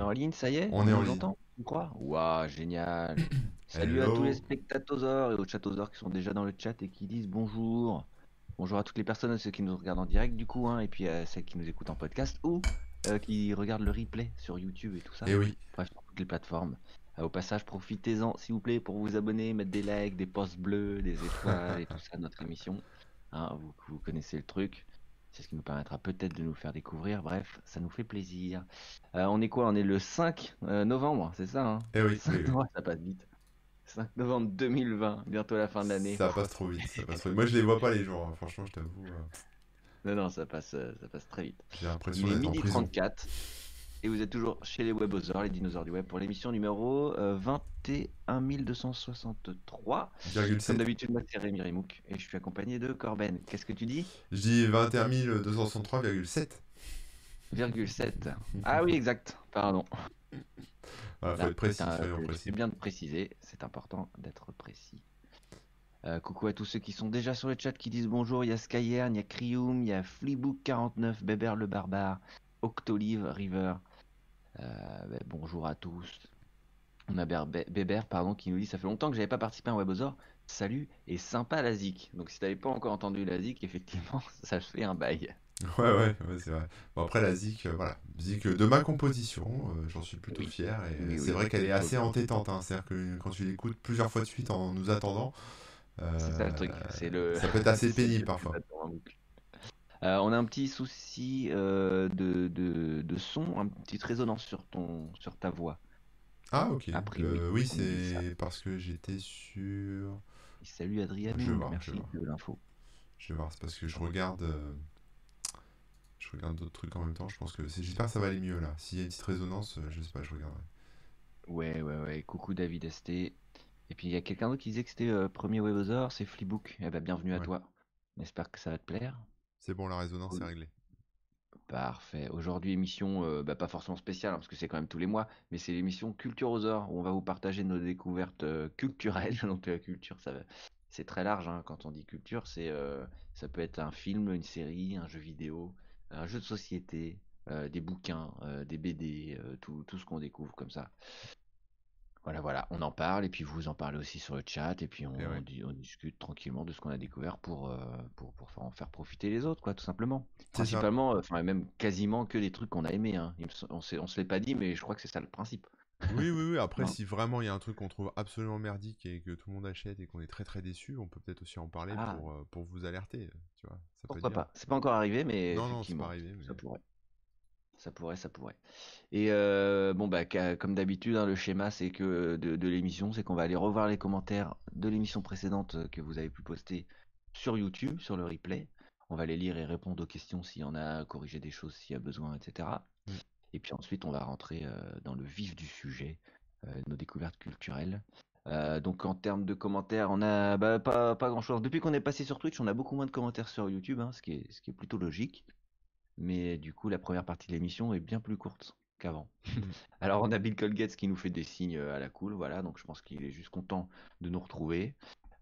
est en ligne, ça y est On est en ligne. On croit Waouh, génial. Salut à tous les spectatosaures et aux chatosaures qui sont déjà dans le chat et qui disent bonjour. Bonjour à toutes les personnes, ceux qui nous regardent en direct du coup, hein, et puis à celles qui nous écoutent en podcast ou euh, qui regardent le replay sur YouTube et tout ça. Et oui. Bref, sur toutes les plateformes. Euh, au passage, profitez-en, s'il vous plaît, pour vous abonner, mettre des likes, des posts bleus, des étoiles et tout ça à notre émission. Hein, vous, vous connaissez le truc. C'est ce qui nous permettra peut-être de nous faire découvrir. Bref, ça nous fait plaisir. Euh, on est quoi? On est le 5 euh, novembre, c'est ça hein? Eh oui, 5 oui, oui. novembre, ça passe vite. 5 novembre 2020, bientôt la fin de l'année. Ça passe trop vite. Ça passe trop vite. Moi, je les vois pas les jours. hein. Franchement, je t'avoue. euh, Non, non, ça passe, ça passe très vite. J'ai l'impression Il est d'être en prison. 34 et vous êtes toujours chez les webosaures, les dinosaures du web, pour l'émission numéro euh, 21 263. Virgule Comme 7. d'habitude, moi c'est Rémi Rimouk et je suis accompagné de Corben. Qu'est-ce que tu dis? Je dis 21 263,7. Virgule 7. Ah oui, exact, pardon. Voilà, faut Là, être précis. c'est bien de préciser, c'est important d'être précis. Euh, coucou à tous ceux qui sont déjà sur le chat qui disent bonjour. Il y a Skyern, il y a Crium, il y a Fleebook49, Bébert le Barbare, Octolive, River. Euh, ben, bonjour à tous. On a Ber- Bé- Bébert pardon, qui nous dit Ça fait longtemps que j'avais pas participé à un Webosor. Salut et sympa la zik. Donc si t'avais pas encore entendu la zik, effectivement, ça fait un bail. Ouais, ouais, ouais, c'est vrai. Bon, après, la zik, euh, voilà. Zik euh, de ma composition, euh, j'en suis plutôt Oui. fier. Et Oui, c'est oui, vrai qu'elle est assez entêtante. hein. C'est-à-dire que quand tu l'écoutes plusieurs fois de suite en nous attendant, euh, C'est ça le truc. C'est le... ça peut être assez pénible parfois. Euh, on a un petit souci euh, de, de, de son, une petite résonance sur, ton, sur ta voix. Ah, ok. A priori, Euh, oui, c'est parce que j'étais sur. Salut Adrien, Je voir, je merci de l'info. Je vais voir, c'est parce que je regarde. Je regarde d'autres trucs en même temps. Je pense que. J'espère que ça va aller mieux là. S'il y a une petite résonance, je sais pas, je regarderai. Ouais, ouais, ouais. Coucou David ST. Et puis il y a quelqu'un d'autre qui disait que c'était premier Webosor, c'est Fleebook. Eh ben, bienvenue à Ouais. toi. J'espère que ça va te plaire. C'est bon, la résonance est réglée. Parfait. Aujourd'hui, émission euh, bah, pas forcément spéciale, hein, parce que c'est quand même tous les mois, mais c'est l'émission Culturosaure, où on va vous partager nos découvertes euh, culturelles. Donc la culture, ça va- c'est très large hein, quand on dit culture. C'est, euh, ça peut être un film, une série, un jeu vidéo, un jeu de société, euh, des bouquins, euh, des BD, euh, tout, tout ce qu'on découvre comme ça. Voilà, voilà, on en parle, et puis vous en parlez aussi sur le chat, et puis on, Eh ouais. on di- on discute tranquillement de ce qu'on a découvert pour, euh, pour, pour faire- en faire profiter les autres, quoi, tout simplement. Principalement, euh, enfin même quasiment que des trucs qu'on a aimés. Hein. On s'est- on se l'est pas dit, mais je crois que c'est ça le principe. Oui, oui, oui. Après, si vraiment il y a un truc qu'on trouve absolument merdique et que tout le monde achète et qu'on est très très déçu, on peut peut-être aussi en parler Ah. pour, euh, pour vous alerter. Tu vois, ça Pourquoi pas? C'est pas encore arrivé, mais Non, non, c'est pas arrivé. Mais... ça pourrait. Ça pourrait, ça pourrait. Et euh, bon, bah, comme d'habitude, hein, le schéma c'est que de, de l'émission, c'est qu'on va aller revoir les commentaires de l'émission précédente euh, que vous avez pu poster sur YouTube, sur le replay. On va les lire et répondre aux questions s'il y en a, corriger des choses s'il y a besoin, etc. Mm. Et puis ensuite, on va rentrer euh, dans le vif du sujet, euh, nos découvertes culturelles. Euh, donc en termes de commentaires, on a bah, pas, pas grand chose. Depuis qu'on est passé sur Twitch, on a beaucoup moins de commentaires sur YouTube, hein, ce, qui est, ce qui est plutôt logique. Mais du coup, la première partie de l'émission est bien plus courte qu'avant. Mm. Alors on a Bill Colgate qui nous fait des signes euh, à la cool, voilà, donc je pense qu'il est juste content de nous retrouver.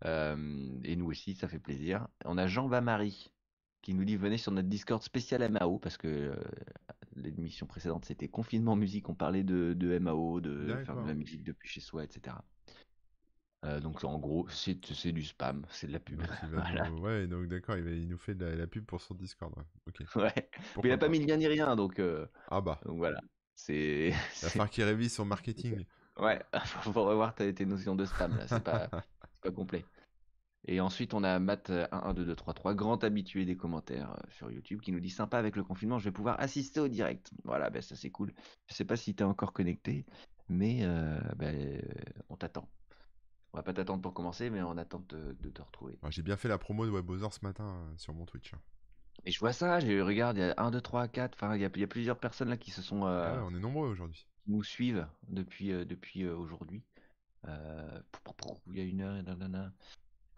Euh, et nous aussi, ça fait plaisir. On a Jean Bamari qui nous dit venez sur notre Discord spécial MAO parce que euh, l'émission précédente c'était confinement musique, on parlait de, de MAO, de faire de la musique depuis chez soi, etc. Euh, donc en gros, c'est c'est du spam, c'est de la pub. Voilà. Ouais, donc d'accord, il, il nous fait de la, la pub pour son Discord. Ouais. Ok. Ouais. Mais il a pas mis de lien ni rien, donc, euh, Ah bah, donc voilà. C'est. c'est- falloir qu'il révise son marketing. Ouais, faut faut revoir tes, tes notions de spam là, c'est pas, c'est pas complet. Et ensuite, on a Matt euh, 11223, grand habitué des commentaires sur YouTube, qui nous dit sympa avec le confinement, je vais pouvoir assister au direct. Voilà, ben ça c'est cool. Je sais pas si t'es encore connecté, mais euh, ben, on t'attend. On va pas t'attendre pour commencer, mais on attend de, de te retrouver. Ah, J'ai bien fait la promo de Webosor ce matin euh, sur mon Twitch. hein. Et je vois ça, je regarde, il y a 1, 2, 3, 4, enfin, il y a, il y a plusieurs personnes là qui se sont. euh, Ah ouais, on est nombreux aujourd'hui. qui nous suivent depuis, euh, depuis euh, aujourd'hui. Il y a une heure et nanana.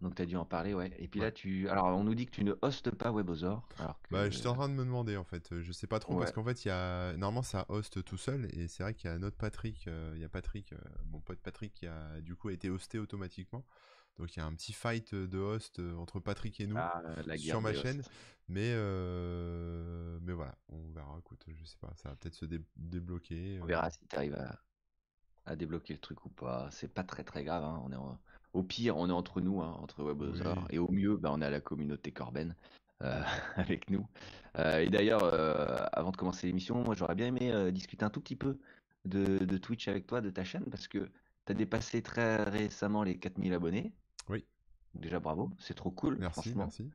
Donc tu as dû en parler, ouais. Et puis là, tu. Alors, on nous dit que tu ne hostes pas Webosor. Alors que... Bah, j'étais en train de me demander en fait. Je sais pas trop parce qu'en fait, il y a normalement ça host tout seul et c'est vrai qu'il y a un autre Patrick. euh, Il y a Patrick, euh, mon pote Patrick, qui a du coup été hosté automatiquement. Donc il y a un petit fight de host euh, entre Patrick et nous Ah, sur ma hosts. chaîne. Mais, euh, mais voilà, on verra. Écoute, je sais pas, ça va peut-être se dé- débloquer. On verra si tu arrives à, à débloquer le truc ou pas. C'est pas très très grave. hein. On est en- Au pire, on est entre nous, hein, entre Webosor. Oui. Et au mieux, bah, on est à la communauté Corben euh, avec nous. Euh, et d'ailleurs, euh, avant de commencer l'émission, moi j'aurais bien aimé discuter un tout petit peu de, de Twitch avec toi, de ta chaîne, parce que tu as dépassé très récemment les 4000 abonnés. Oui. Déjà bravo, c'est trop cool. Merci, merci.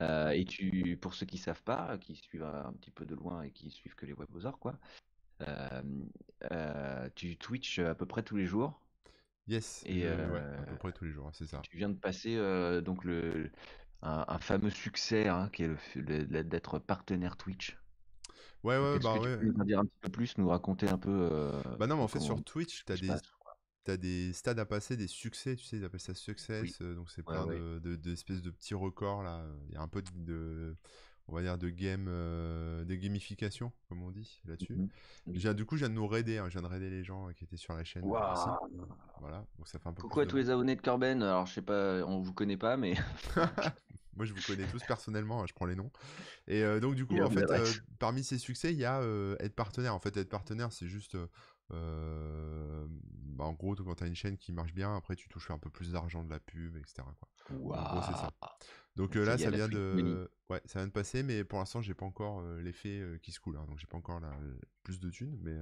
Et tu, pour ceux qui savent pas, qui suivent un petit peu de loin et qui suivent que les webosaures, quoi, tu Twitch à peu près tous les jours. Yes, Et, ouais, euh, à peu près tous les jours, c'est ça. Tu viens de passer euh, donc le un, un fameux succès hein, qui est d'être partenaire Twitch. Ouais, ouais, bah que tu ouais. peux nous en dire un petit peu plus, nous raconter un peu euh, Bah non, mais en fait, sur Twitch, t'as des, passe t'as des stades à passer, des succès, tu sais, ils appellent ça success, euh, donc c'est Ouais, plein ouais. de, de- d'espèces de petits records là. Il y a un peu de- on va dire, de game, euh, de gamification, comme on dit là-dessus. Mhm. Du coup, je viens de nous raider, hein, je viens de raider les gens euh, qui étaient sur la chaîne. euh, ici. Voilà, donc ça fait un peu Coucou à tous les abonnés de Corben? Alors je sais pas, on vous connaît pas, mais Moi, je vous connais tous personnellement, hein, je prends les noms. Et euh, donc, du coup, en fait, euh, parmi ces succès, il y a être partenaire. En fait, être partenaire, c'est juste. euh, bah, en gros, quand tu as une chaîne qui marche bien, après, tu touches un peu plus d'argent de la pub, etc. Quoi. En gros, c'est ça. Donc euh, là, ça vient de, ouais, ça vient de passer, mais pour l'instant, j'ai pas encore euh, l'effet euh, qui se coule. hein, donc, j'ai pas encore la- plus de thunes, mais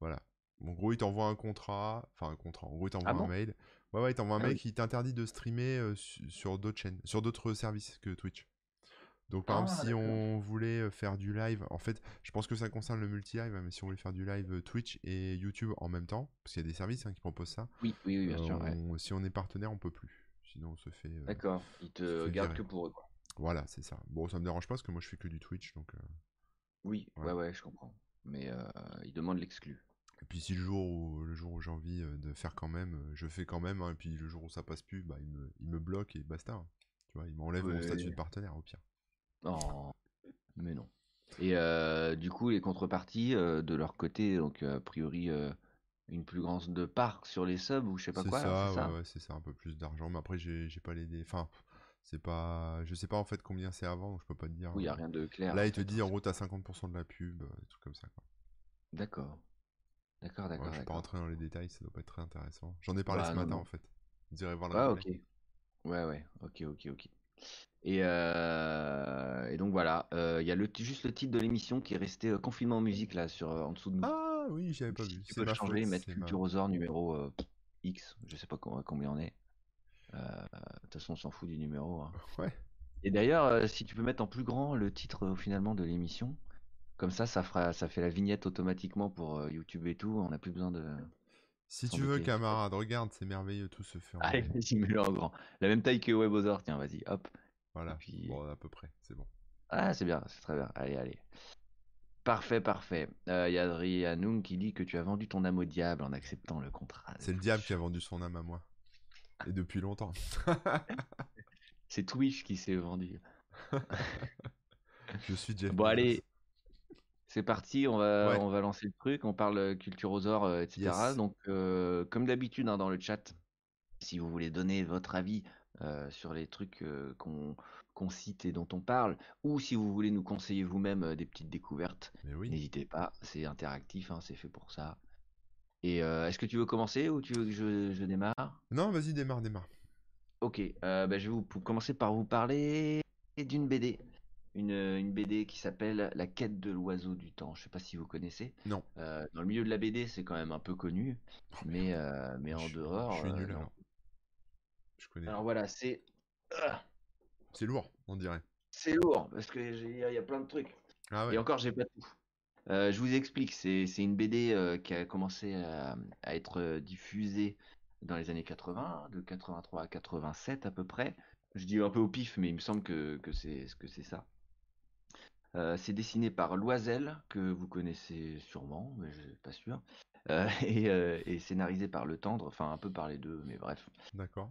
voilà. En gros, il t'envoie un contrat, enfin un contrat. En gros, il t'envoie Ah bon? un mail. Ouais, ouais, il t'envoie un Ah mail oui. qui t'interdit de streamer euh, su- sur d'autres chaînes, sur d'autres services que Twitch. Donc, par Ah, exemple, si d'accord. on voulait faire du live, en fait, je pense que ça concerne le multi-live, hein, mais si on voulait faire du live Twitch et YouTube en même temps, parce qu'il y a des services hein, qui proposent ça, Oui, oui, oui, bien euh, sûr. ouais. on- si on est partenaire, on peut plus. Sinon, on se fait. euh, D'accord. Ils te gardent que pour eux, quoi. Voilà, c'est ça. Bon, ça me dérange pas parce que moi je fais que du Twitch, donc. euh, Oui, Ouais. ouais, ouais, je comprends. Mais euh, ils demandent l'exclu. Et puis si le jour où le jour où j'ai envie euh, de faire quand même, je fais quand même. hein, et puis le jour où ça passe plus, bah il me, il me bloque et basta. hein. Tu vois, il m'enlève mon statut de partenaire au pire. Oh, mais non. Et euh, du coup, les contreparties euh, de leur côté, donc a priori euh, une plus grande part sur les subs ou je sais pas quoi, ça, c'est ça ouais, ouais, c'est ça, un peu plus d'argent. Mais après j'ai j'ai pas les dé- Enfin, c'est pas. Je sais pas en fait combien c'est avant, donc je peux pas te dire. Oui, n'y a rien de clair. Là, en il te dit en hein. gros t'as 50% de la pub, euh, des trucs comme ça. Quoi. D'accord. D'accord, Ouais, d'accord, je vais pas d'accord. rentrer dans les détails, ça doit pas être très intéressant. J'en ai parlé Bah, ce non, matin non. en fait. Vous irez voir la Ah, ok. Ouais, ouais, ok, ok, ok. Et, euh, et donc voilà, euh, il y a le, juste le titre de l'émission qui est resté euh, confinement en musique là sur en dessous de nous. Ah oui, j'avais pas vu. tu peux changer, faute, mettre Culturosaure numéro euh, X, je sais pas com- combien on est. Euh, De toute façon, on s'en fout du numéro. hein. Ouais. Et d'ailleurs, euh, si tu peux mettre en plus grand le titre finalement de l'émission, comme ça, ça fera, ça fait la vignette automatiquement pour YouTube et tout. On n'a plus besoin de. Si tu veux, camarade, regarde, c'est merveilleux, tout se fait en Allez, vas-y, mets-le en grand. La même taille que Webosaur, tiens, vas-y, hop. Voilà, puis- bon, à peu près, c'est bon. Ah, c'est bien, c'est très bien. Allez, allez. Parfait, parfait. Euh, Il y a Adrianoum qui dit que tu as vendu ton âme au diable en acceptant le contrat. C'est le diable qui a vendu son âme à moi. Et depuis longtemps. C'est Twitch qui s'est vendu. Je suis Jeff Bon, allez, c'est parti, on va, Ouais. on va lancer le truc, on parle euh, culturosaure, euh, etc. Yes. Donc, euh, comme d'habitude, hein, dans le chat, si vous voulez donner votre avis euh, sur les trucs euh, qu'on qu'on cite et dont on parle, ou si vous voulez nous conseiller vous-même euh, des petites découvertes, Mais oui. n'hésitez pas, c'est interactif, hein, c'est fait pour ça. Et euh, est-ce que tu veux commencer ou tu veux que je, je démarre? Non, vas-y, démarre, démarre. Ok, euh, bah, je vais vous, commencer par vous parler d'une BD. Une, une BD qui s'appelle La quête de l'oiseau du temps. Je sais pas si vous connaissez. Non. Euh, dans le milieu de la BD, c'est quand même un peu connu, mais, euh, mais Je en suis- dehors. Je suis nul alors. Je connais. Alors voilà, c'est ah, C'est lourd, on dirait. c'est lourd parce que j'ai- il y, a- plein de trucs. Ah ouais. Et encore, j'ai pas tout. Euh, je vous explique, c'est une BD euh, qui a commencé à, à être euh, diffusée dans les années 80, de 83 à 87 à peu près. Je dis un peu au pif, mais il me semble que, que c'est que c'est ça. Euh, c'est dessiné par Loisel, que vous connaissez sûrement, mais je suis pas sûr. Et, et scénarisé par Le Tendre, enfin un peu par les deux, mais bref. D'accord.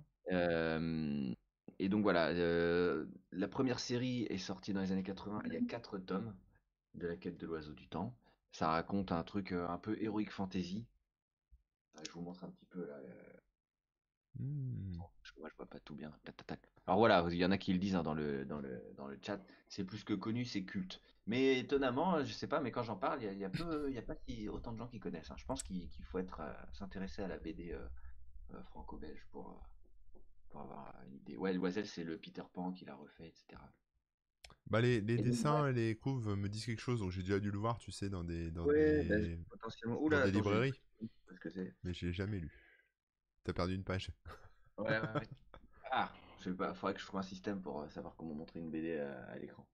Et donc voilà, euh, la première série est sortie dans les années 80. Il y a quatre tomes de la quête de l'oiseau du temps. Ça raconte un truc euh, un peu heroic fantasy. Ah, Je vous montre un petit peu là. euh, Hmm. Je moi, je vois pas tout bien. Alors voilà, il y en a qui le disent hein, dans, le, dans, le, dans le chat. C'est plus que connu, c'est culte. Mais étonnamment, je sais pas, mais quand j'en parle, il y, a, peu, y a pas si, autant de gens qui connaissent. Hein. Je pense qu'il faut être s'intéresser à la BD franco-belge pour, pour avoir une idée. Ouais, Loisel, c'est le Peter Pan qui l'a refait, etc. Bah les, les dessins et les couves me disent quelque chose, donc j'ai déjà dû le voir, tu sais, dans des, dans des, bah, des librairies. Mais je l'ai jamais lu. T'as perdu une page. Ouais, ouais, ouais. ah, je sais pas, faudrait que je trouve un système pour savoir comment montrer une BD à l'écran.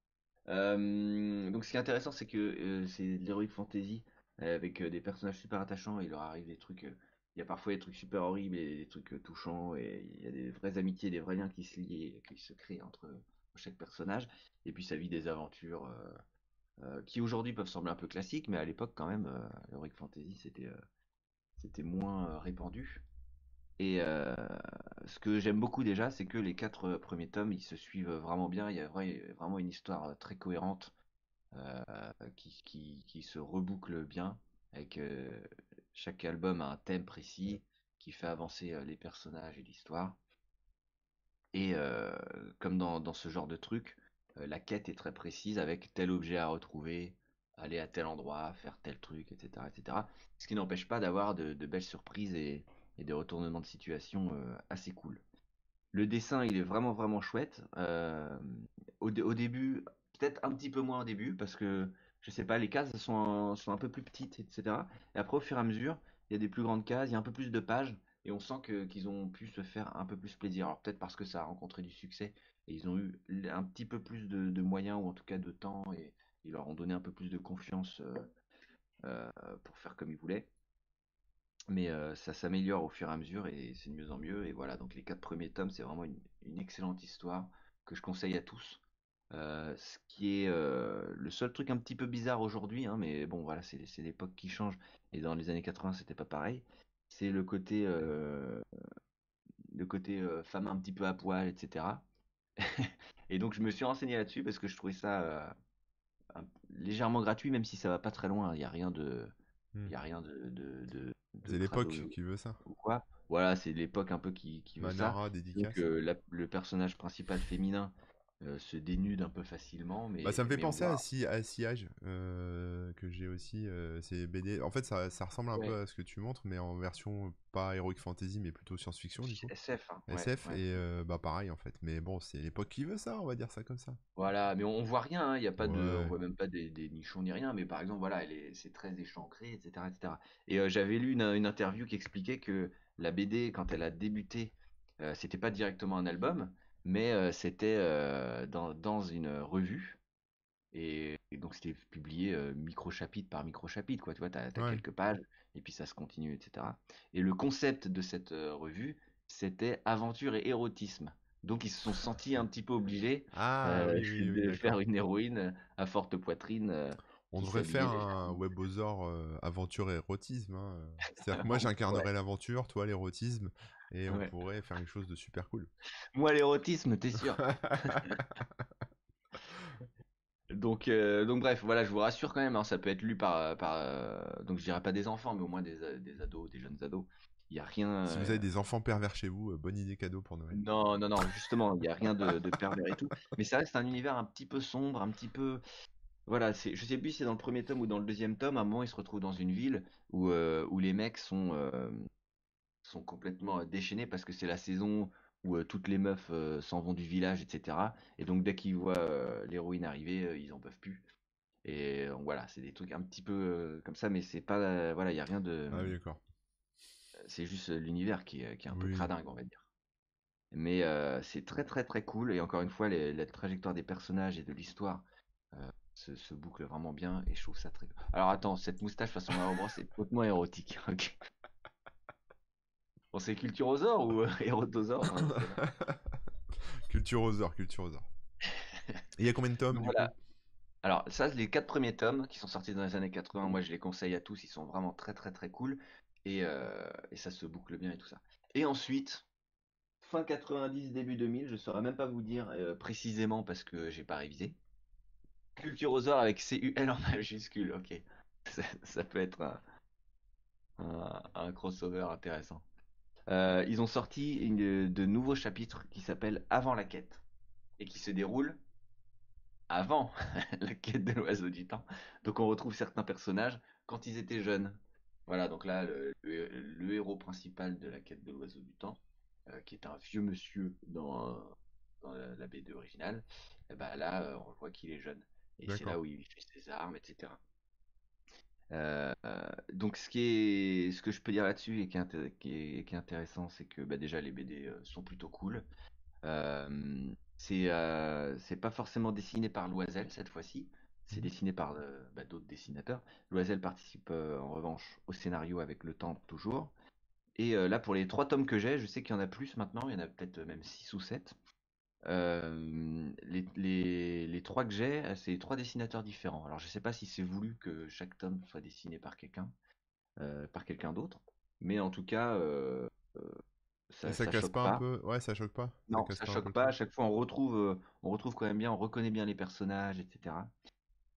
Euh, donc ce qui est intéressant, c'est que euh, c'est de l'heroic fantasy avec euh, des personnages super attachants. Et il leur arrive des trucs. Il y a parfois des trucs super horribles et des trucs touchants. Et il y a des vraies amitiés, des vrais liens qui se lient, qui se créent entre chaque personnage. Et puis ça vit des aventures qui aujourd'hui peuvent sembler un peu classiques, mais à l'époque quand même, l'heroic fantasy c'était moins répandu. Et euh, ce que j'aime beaucoup déjà, c'est que les quatre euh, premiers tomes, ils se suivent vraiment bien. Il y a vraiment une histoire euh, très cohérente qui, qui, se reboucle bien, avec chaque album a un thème précis qui fait avancer les personnages et l'histoire. Et comme dans, dans, ce genre de truc, la quête est très précise avec tel objet à retrouver, aller à tel endroit, faire tel truc, etc. etc. Ce qui n'empêche pas d'avoir de, de, belles surprises et, et des retournements de situation euh, assez cool. Le dessin, il est vraiment vraiment chouette. Euh, au, début, peut-être un petit peu moins au début, parce que je sais pas, les cases sont, un peu plus petites, etc. Et après, au fur et à mesure, il y a des plus grandes cases, il y a un peu plus de pages, et on sent qu'ils ont pu se faire un peu plus plaisir. Alors peut-être parce que ça a rencontré du succès, et ils ont eu un petit peu plus de, moyens, ou en tout cas de temps, et ils leur ont donné un peu plus de confiance euh, pour faire comme ils voulaient mais ça s'améliore au fur et à mesure et c'est de mieux en mieux. Et voilà, donc les quatre premiers tomes, c'est vraiment une, excellente histoire que je conseille à tous. Ce qui est le seul truc un petit peu bizarre aujourd'hui, hein, mais bon voilà, c'est l'époque qui change. Et dans les années 80, c'était pas pareil. C'est le côté, le côté femme un petit peu à poil, etc. et donc je me suis renseigné là-dessus parce que je trouvais ça légèrement gratuit, même si ça va pas très loin. Il n'y a rien de, il mmh. a rien de c'est l'époque qui veut ça. Ou quoi Voilà, c'est l'époque un peu qui, qui veut ça. Donc, euh, le personnage principal féminin euh, se dénude un peu facilement. Mais, bah, ça me fait penser à, si, à Sillage, euh, que j'ai aussi. c'est BD. En fait, ça, ça ressemble un peu à ce que tu montres, mais en version pas Heroic Fantasy, mais plutôt science-fiction. SF. Hein. SF, et bah pareil en fait. Mais bon, c'est l'époque qui veut ça, on va dire ça comme ça. Voilà, mais on, voit rien, hein. il y a pas de, on voit même pas des, des, nichons ni rien, mais par exemple, voilà, c'est très échancré, etc. etc. Et j'avais lu une, une, interview qui expliquait que la BD, quand elle a débuté, c'était pas directement un album mais euh, c'était euh, dans, dans, une revue. Et, donc c'était publié euh, micro-chapitre par micro-chapitre, quoi. Tu vois, tu as, quelques pages, et puis ça se continue, etc. Et le concept de cette revue, c'était aventure et érotisme. Donc ils se sont sentis un petit peu obligés ah, de faire une héroïne à forte poitrine. On devrait faire un webosaur aventure et érotisme. Hein. C'est-à-dire que moi j'incarnerais l'aventure, toi l'érotisme, et on pourrait faire quelque chose de super cool. Moi, l'érotisme, t'es sûr donc, euh, donc bref, voilà, je vous rassure quand même, hein, ça peut être lu par, par euh, donc je dirais pas des enfants, mais au moins des, des ados, des jeunes ados. Il y a rien. Si vous avez euh, des enfants pervers chez vous, bonne idée cadeau pour Noël. Non, non, non, justement, il y a rien de, de, pervers et tout. Mais ça reste un univers un petit peu sombre, un petit peu. Voilà, c'est, je sais plus si c'est dans le premier tome ou dans le deuxième tome. À un moment, il se retrouve dans une ville où, où les mecs sont sont complètement déchaînés parce que c'est la saison où toutes les meufs s'en vont du village, etc. Et donc dès qu'ils voient l'héroïne arriver, ils en peuvent plus. Et voilà, c'est des trucs un petit peu comme ça, mais c'est pas, voilà, il y a rien de. Ah oui, d'accord. C'est juste l'univers qui, est un peu cradingue, on va dire. Mais c'est très très très cool. Et encore une fois, la trajectoire des personnages et de l'histoire se, boucle vraiment bien. Et je trouve ça très. Alors attends, cette moustache façon Mario c'est complètement érotique. ok c'est Culturosaure ou euh, Hérotosaure hein, Culturosaure, Culturosaure. il y a combien de tomes Alors, ça, les quatre premiers tomes qui sont sortis dans les années 80, moi je les conseille à tous, ils sont vraiment très très très cool. Et, euh, ça se boucle bien et tout ça. Et ensuite, fin 90, début 2000, je saurais même pas vous dire euh, précisément parce que j'ai pas révisé. Culturosaure avec C-U-L en majuscule, ok. Ça, peut être un crossover intéressant. ils ont sorti de nouveaux chapitres qui s'appellent Avant la quête et qui se déroulent avant la quête de l'oiseau du temps. Donc on retrouve certains personnages quand ils étaient jeunes. Voilà, donc là, le, héros principal de la quête de l'oiseau du temps, euh, qui est un vieux monsieur dans, la, BD originale, et ben là, euh, on voit qu'il est jeune. Et c'est là où il fait ses armes, etc. Euh, donc ce qui est, ce que je peux dire là-dessus et qui est, qui est, intéressant, c'est que bah, déjà les BD sont plutôt cool. c'est c'est pas forcément dessiné par Loisel cette fois-ci. C'est mmh. dessiné par bah, d'autres dessinateurs. Loisel participe en revanche au scénario avec le temps toujours. Et là, pour les trois tomes que j'ai, je sais qu'il y en a plus maintenant, il y en a peut-être même six ou sept. Les, les, les, trois que j'ai, c'est trois dessinateurs différents. Alors, je sais pas si c'est voulu que chaque tome soit dessiné par quelqu'un, par quelqu'un d'autre, mais en tout cas, ça, ça, casse pas, un peu? Ouais, ça choque pas? Non, ça, choque pas. À chaque fois, on retrouve, on retrouve quand même bien, on reconnaît bien les personnages, etc.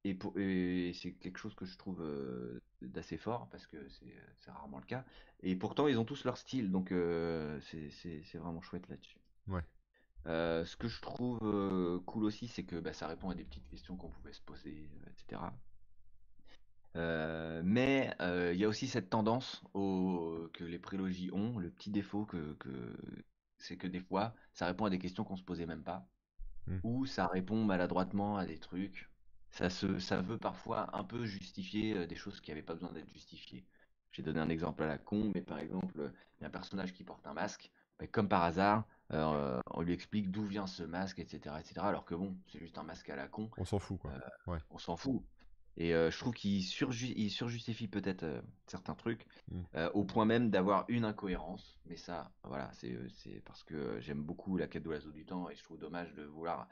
Et, et c'est quelque chose que je trouve d'assez fort parce que c'est rarement le cas. Et pourtant, ils ont tous leur style, donc c'est vraiment chouette là-dessus. Ouais. Ce que je trouve cool aussi, c'est que bah, ça répond à des petites questions qu'on pouvait se poser, etc. mais il y a aussi cette tendance au, que les prélogies ont, le petit défaut que, que c'est que des fois, ça répond à des questions qu'on se posait même pas, mmh. ou ça répond maladroitement à des trucs ça, se, ça veut parfois un peu justifier des choses qui n'avaient pas besoin d'être justifiées. J'ai donné un exemple à la con, mais par exemple, il y a un personnage qui porte un masque, mais comme par hasard, on lui explique d'où vient ce masque, etc., etc. Alors que bon, c'est juste un masque à la con. On s'en fout, quoi. On s'en fout. Et je trouve qu'il surjustifie peut-être certains trucs, mmh. au point même d'avoir une incohérence. Mais ça, voilà, c'est parce que j'aime beaucoup la quête de l'oiseau du temps et je trouve dommage de vouloir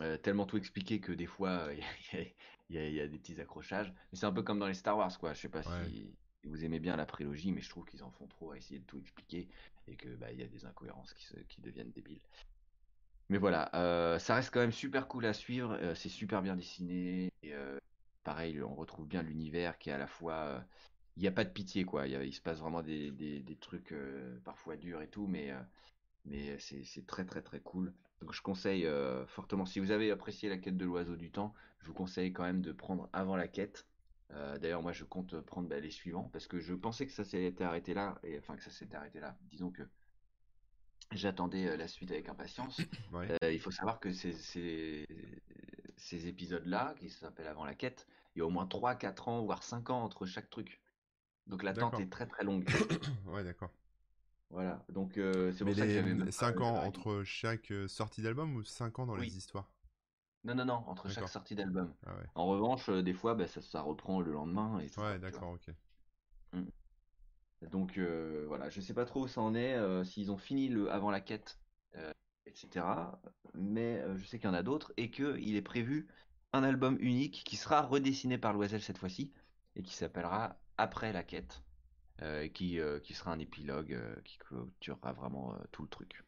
euh, tellement tout expliqué que des fois il y, a des petits accrochages. Mais c'est un peu comme dans les Star Wars, quoi. Je sais pas si vous aimez bien la prélogie, mais je trouve qu'ils en font trop à essayer de tout expliquer et que bah y a des incohérences qui, se, deviennent débiles. Mais voilà, euh, ça reste quand même super cool à suivre. Euh, c'est super bien dessiné. Et, pareil, on retrouve bien l'univers qui est à la fois. Il n'y a pas de pitié, quoi. Il, se passe vraiment des, trucs parfois durs et tout, mais, mais c'est très très très cool. Donc je conseille euh, fortement, si vous avez apprécié la quête de l'oiseau du temps, je vous conseille quand même de prendre avant la quête. Euh, d'ailleurs, moi je compte prendre bah, les suivants parce que je pensais que ça s'était arrêté là, et enfin que ça s'était arrêté là. Disons que j'attendais euh, la suite avec impatience. il faut savoir que ces, ces, épisodes-là, qui s'appellent avant la quête, il y a au moins 3, 4 ans, voire 5 ans entre chaque truc. Donc l'attente est très très longue. ouais, d'accord. Voilà, donc euh, c'est pour ça qu'il y avait 5 ans entre chaque euh, sortie d'album ou 5 ans dans les histoires? Non, non, non, entre chaque sortie d'album. Ah en revanche, euh, des fois, bah, ça, ça, reprend le lendemain. Et ouais, d'accord, ok. Mmh. Donc voilà, je sais pas trop où ça en est, s'ils ont fini le avant la quête, etc. Mais je sais qu'il y en a d'autres et qu'il est prévu un album unique qui sera redessiné par Loisel cette fois-ci et qui s'appellera Après la quête. Euh, qui, euh, qui sera un épilogue euh, qui clôturera vraiment tout le truc.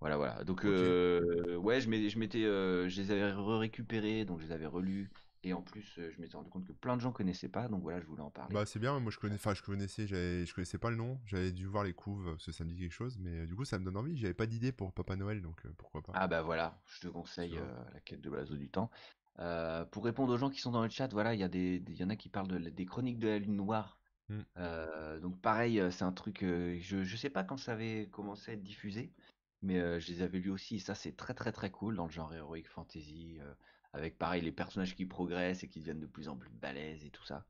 Voilà, voilà. Donc, ouais, je m'étais, je les avais récupérés, donc je les avais relus. Et en plus, je m'étais rendu compte que plein de gens connaissaient pas, donc voilà, je voulais en parler. Bah c'est bien, moi je connais, enfin je connaissais, je connaissais pas le nom, j'avais dû voir les couves, parce que ça me dit quelque chose, mais du coup ça me donne envie. J'avais pas d'idée pour Papa Noël, donc pourquoi pas. Ah bah voilà, je te conseille la quête de l'oiseau du temps. pour répondre aux gens qui sont dans le chat, voilà, il y a des, y en a qui parlent de, des chroniques de la lune noire. Euh, donc pareil, euh, c'est un truc, euh, je, je sais pas quand ça avait commencé à être diffusé, mais je les avais lus aussi, et ça c'est très très très cool dans le genre heroic fantasy, avec pareil les personnages qui progressent et qui deviennent de plus en plus balèzes et tout ça.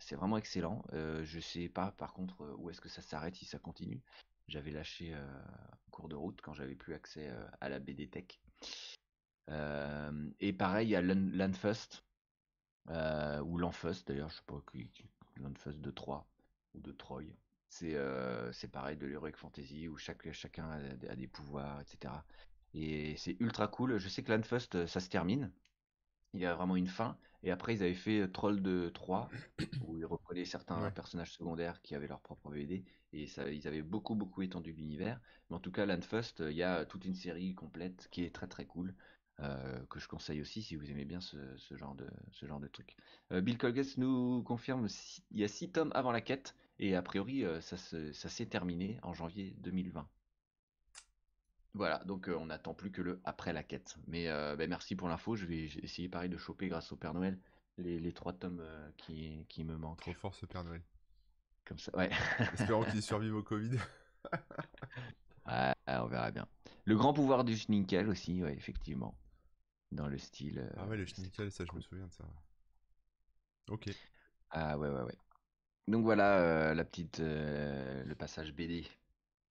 c'est vraiment excellent. je sais pas par contre où est-ce que ça s'arrête si ça continue. J'avais lâché en cours de route quand j'avais plus accès à la BD Tech. et pareil, il y a Landfust, ou L'Enfust d'ailleurs, je sais pas qui, phase de 3 ou de Troy. C'est euh, c'est pareil de l'Heroic Fantasy où chaque, chacun a, des pouvoirs, etc. Et c'est ultra cool. Je sais que Landfust, euh, ça se termine. Il y a vraiment une fin. Et après, ils avaient fait euh, Troll de 3, où ils reprenaient certains personnages secondaires qui avaient leur propre BD. Et ça, ils avaient beaucoup, beaucoup étendu l'univers. Mais en tout cas, Landfust, il y a toute une série complète qui est très, très cool. Euh, que je conseille aussi si vous aimez bien ce, genre, de, ce genre de truc. Euh, Bill Colgate nous confirme il y a 6 tomes avant la quête Et a priori, ça s'est terminé en janvier 2020. Voilà, donc on n'attend plus que le après la quête. Mais ben, merci pour l'info. Je vais essayer pareil de choper grâce au Père Noël les, trois tomes qui, qui me manquent. Trop fort ce Père Noël. Comme ça, ouais. Espérons qu'il survive au Covid. ouais, on verra bien. Le grand pouvoir du Schninkel aussi, ouais, effectivement. Dans le style. Ah ouais, le Schninkel, ça, je me souviens de ça. Ok. Ah ouais, ouais, ouais. Donc voilà euh, la petite, euh, le passage BD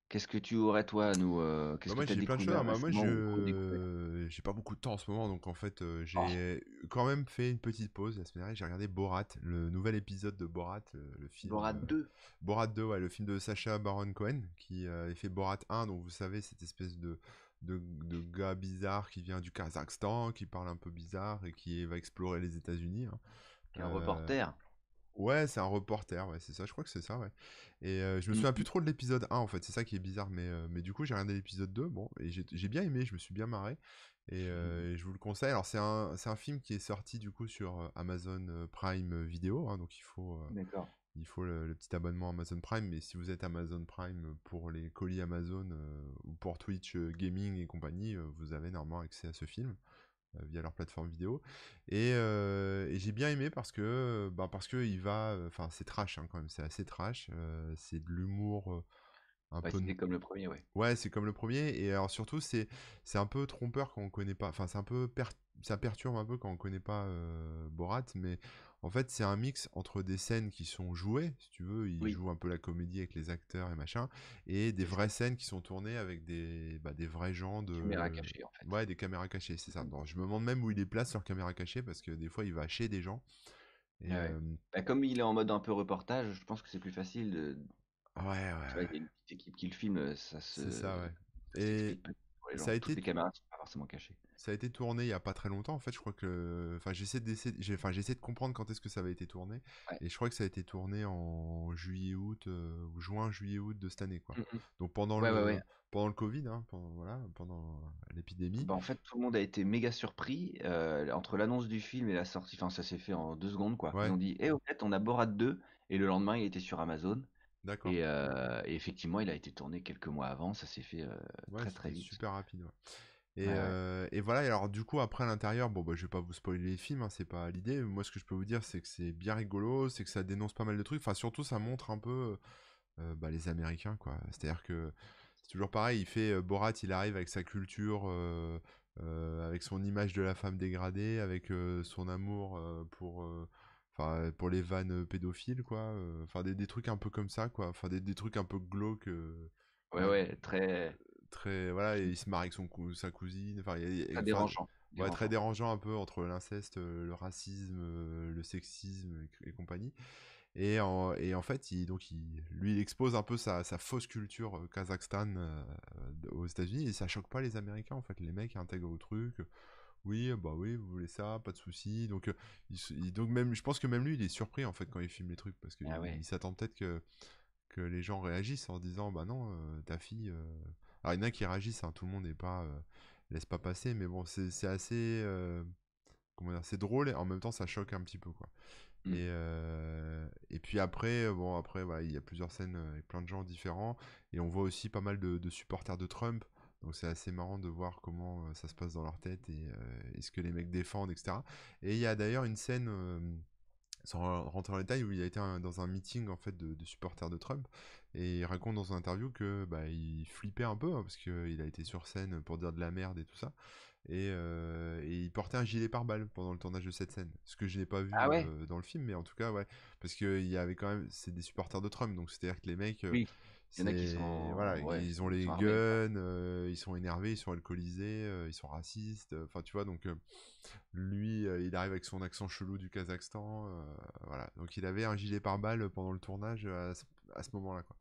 Qu'est-ce que tu aurais toi à nous euh, bah, Moi j'ai plein de choses. Moi, je j'ai pas beaucoup de temps en ce moment, donc en fait euh, j'ai oh. quand même fait une petite pause la semaine dernière. J'ai regardé Borat, le nouvel épisode de Borat, le film. Borat 2. Borat 2, ouais, le film de Sacha Baron Cohen qui a fait Borat 1, donc vous savez cette espèce de, de, gars bizarre qui vient du Kazakhstan, qui parle un peu bizarre et qui va explorer les États-Unis. Hein. Un reporter. Ouais, c'est un reporter, ouais, c'est ça, je crois que c'est ça, ouais. Et euh, je me souviens plus trop de l'épisode 1, en fait, c'est ça qui est bizarre, mais, euh, mais du coup, j'ai regardé l'épisode 2, bon, et j'ai bien aimé, je me suis bien marré, et, euh, je vous le conseille. Alors, c'est un, un film qui est sorti, du coup, sur Amazon Prime Video, hein, donc il faut, il faut le, petit abonnement Amazon Prime, mais si vous êtes Amazon Prime pour les colis Amazon ou pour Twitch Gaming et compagnie, vous avez normalement accès à ce film. Euh, via leur plateforme vidéo. Euh, et, j'ai bien aimé parce que, bah parce que il va, enfin c'est trash hein, quand même, c'est assez trash, euh, c'est de l'humour un peu. C'est comme le premier, ouais. Ouais, c'est comme le premier. Et alors surtout, c'est c'est un peu trompeur quand on connaît pas. Enfin, c'est un peu ça perturbe un peu quand on connaît pas Borat, mais en fait, c'est un mix entre des scènes qui sont jouées, si tu veux, il joue un peu la comédie avec les acteurs et machin, et des vraies scènes qui sont tournées avec des, bah, des vrais gens de. Caméras cachées, en fait. Ouais, des caméras cachées, c'est ça. je me demande même où il les place sur caméra cachée, parce que des fois, il va chez des gens. Euh, bah, comme il est en mode un peu reportage, je pense que c'est plus facile de. Ouais, ouais. Tu vois, il y a une petite équipe qui le filme, ça se. C'est ça, ouais. Et ça a été. Les caméras sont forcément cachées. Ça a été tourné il y a pas très longtemps en fait. Je crois que, enfin, j'essaie d'essayer, enfin, j'essaie de comprendre quand est-ce que ça avait été tourné. Et je crois que ça a été tourné en juillet, août, euh, ou juin, juillet, août de cette année quoi. Mmh Donc pendant le, pendant le Covid, hein, pendant, voilà, pendant l'épidémie. Bah, en fait, tout le monde a été méga surpris euh, entre l'annonce du film et la sortie. Enfin, ça s'est fait en deux secondes quoi. Ils ont dit, eh, au fait, on a Borat 2 et le lendemain, il était sur Amazon. D'accord. Et, euh, et, effectivement, il a été tourné quelques mois avant. Ça s'est fait très très vite. Super rapide. Et, euh, et, voilà, et alors du coup, après à l'intérieur, bon, bah, je vais pas vous spoiler les films, hein, c'est pas l'idée. Moi, ce que je peux vous dire, c'est que c'est bien rigolo, c'est que ça dénonce pas mal de trucs. Enfin, surtout, ça montre un peu euh, bah, les Américains, quoi. C'est-à-dire que c'est toujours pareil, il fait euh, Borat, il arrive avec sa culture, avec son image de la femme dégradée, avec son amour pour. Enfin, pour les vannes pédophiles, quoi. Enfin, des, des, trucs un peu comme ça, quoi. Enfin, des, des trucs un peu glauques. ouais, ouais, très très voilà et il se marie avec son sa cousine enfin très dérangeant ouais, très dérangeant un peu entre l'inceste euh, le racisme euh, le sexisme et, compagnie. Et en, et en fait il donc il lui il expose un peu sa, sa fausse culture euh, Kazakhstan aux États-Unis et ça choque pas les Américains en fait. Les mecs intègrent au truc oui bah oui vous voulez ça pas de souci. Donc il, donc même je pense que même lui il est surpris en fait quand il filme les trucs parce qu'il ah il s'attend peut-être que que les gens réagissent en disant bah non ta fille alors, il y en a qui réagissent, hein, tout le monde n'est pas. Euh, laisse pas passer, mais bon, c'est assez. Euh, comment dire C'est drôle et en même temps, ça choque un petit peu, quoi. Mmh. Et, euh, et puis après, bon, après, il y a plusieurs scènes avec plein de gens différents. Et on voit aussi pas mal de, supporters de Trump. Donc c'est assez marrant de voir comment ça se passe dans leur tête et, ce que les mecs défendent, etc. Et il y a d'ailleurs une scène sans rentrer en détail, où il a été dans un meeting en fait de, supporters de Trump et il raconte dans une interview que bah, il flippait un peu hein, parce qu'il a été sur scène pour dire de la merde et tout ça et, euh, il portait un gilet pare-balles pendant le tournage de cette scène. Ce que je n'ai pas vu ah euh, dans le film mais en tout cas ouais parce qu'il y avait quand même c'est des supporters de Trump donc c'est à dire que les mecs euh, il y en a qui sont. Voilà, ils ont les guns, euh, ils sont énervés, ils sont alcoolisés, euh, ils sont racistes. Enfin, tu vois, donc lui, il arrive avec son accent chelou du Kazakhstan. voilà, donc il avait un gilet pare-balles pendant le tournage à ce, moment-là, quoi.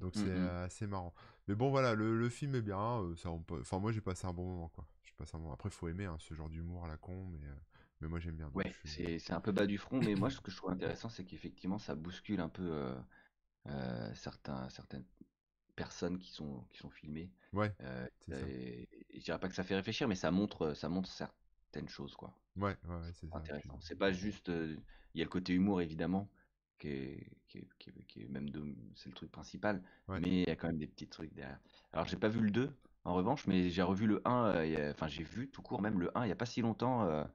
Donc c'est mmh assez marrant. Mais bon, voilà, le, film est bien. ça, Enfin, moi, j'ai passé un bon moment, quoi. J'ai passé un moment. Après, faut aimer hein, ce genre d'humour à la con, mais. Mais moi j'aime bien. Ouais, c'est un peu bas du front, mais moi ce que je trouve intéressant, c'est qu'effectivement ça bouscule un peu euh, certains, certaines personnes qui sont, qui sont filmées. Ouais. Euh, et, je dirais pas que ça fait réfléchir, mais ça montre, ça montre certaines choses, quoi. Ouais, ouais, c'est intéressant. C'est pas juste, euh, il y a le côté humour évidemment, qui est, qui est, qui est, même c'est le truc principal, mais il y a quand même des petits trucs derrière. Alors j'ai pas vu le 2 en revanche, mais j'ai revu le 1, enfin j'ai vu tout court même le 1 il y a pas si longtemps,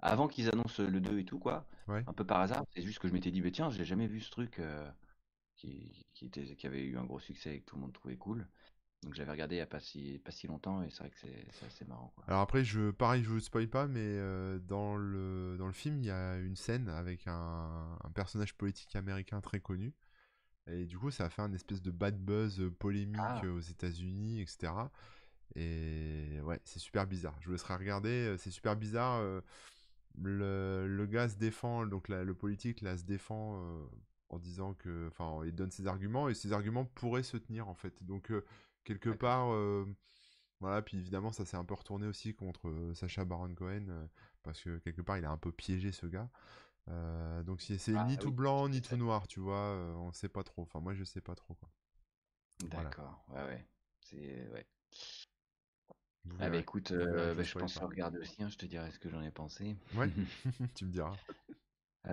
avant qu'ils annoncent le 2 et tout quoi, un peu par hasard, c'est juste que je m'étais dit, bah, tiens, j'ai jamais vu ce truc qui, qui, était, qui avait eu un gros succès et que tout le monde trouvait cool. Donc j'avais regardé il n'y a pas si, pas si longtemps et c'est vrai que c'est assez marrant. Alors après, je, pareil, je vous spoil pas, mais euh, dans, le, dans le film, il y a une scène avec un, personnage politique américain très connu. Et du coup, ça a fait un espèce de bad buzz euh, polémique ah. aux États-Unis, etc. Et ouais, c'est super bizarre. Je vous laisserai regarder. Euh, c'est super bizarre. Le, le, gars se défend, donc le politique là se défend en disant que, enfin, il donne ses arguments et ses arguments pourraient se tenir en fait. Donc quelque part, voilà, puis évidemment, ça s'est un peu retourné aussi contre Sacha Baron Cohen, parce que quelque part, il a un peu piégé ce gars. donc c'est ah ni tout blanc ni tout noir, tu vois, on sait pas trop. Enfin, moi, je sais pas trop quoi. D'accord, ouais, ouais. C'est ouais. Ah bah écoute, bah, je pense à regarder aussi, hein, je te dirai ce que j'en ai pensé. Ouais, tu me diras.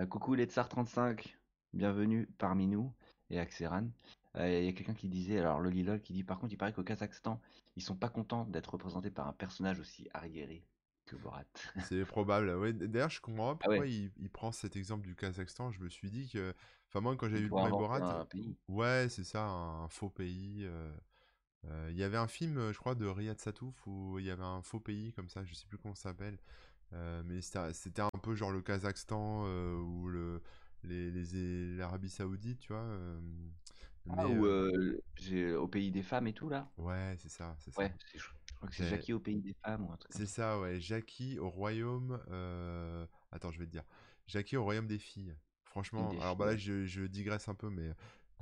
coucou les Tsar 35, bienvenue parmi nous et Axeran. Il y a quelqu'un qui disait, alors Lolilol qui dit par contre, il paraît qu'au Kazakhstan, ils sont pas contents d'être représentés par un personnage aussi arriéré que Borat. C'est probable. Ouais, D'ailleurs, je comprends pas ah pourquoi il, prend cet exemple du Kazakhstan. Je me suis dit que, enfin moi, quand j'ai vu Borat, ouais, c'est ça, un faux pays. Euh, euh, il y avait un film, je crois, de Riyad Satouf où il y avait un faux pays comme ça, je sais plus comment ça s'appelle. Euh, mais c'était un peu genre le Kazakhstan ou le l'Arabie Saoudite, tu vois. Ah, ou j'ai au pays des femmes et tout là. Ouais, c'est ça, c'est ça. Ouais, je crois que c'est Jackie au pays des femmes ou un truc C'est ça, ouais. Jackie au royaume. Attends, je vais te dire. Jackie au royaume des filles. Franchement, alors bah là, je, je digresse un peu, mais.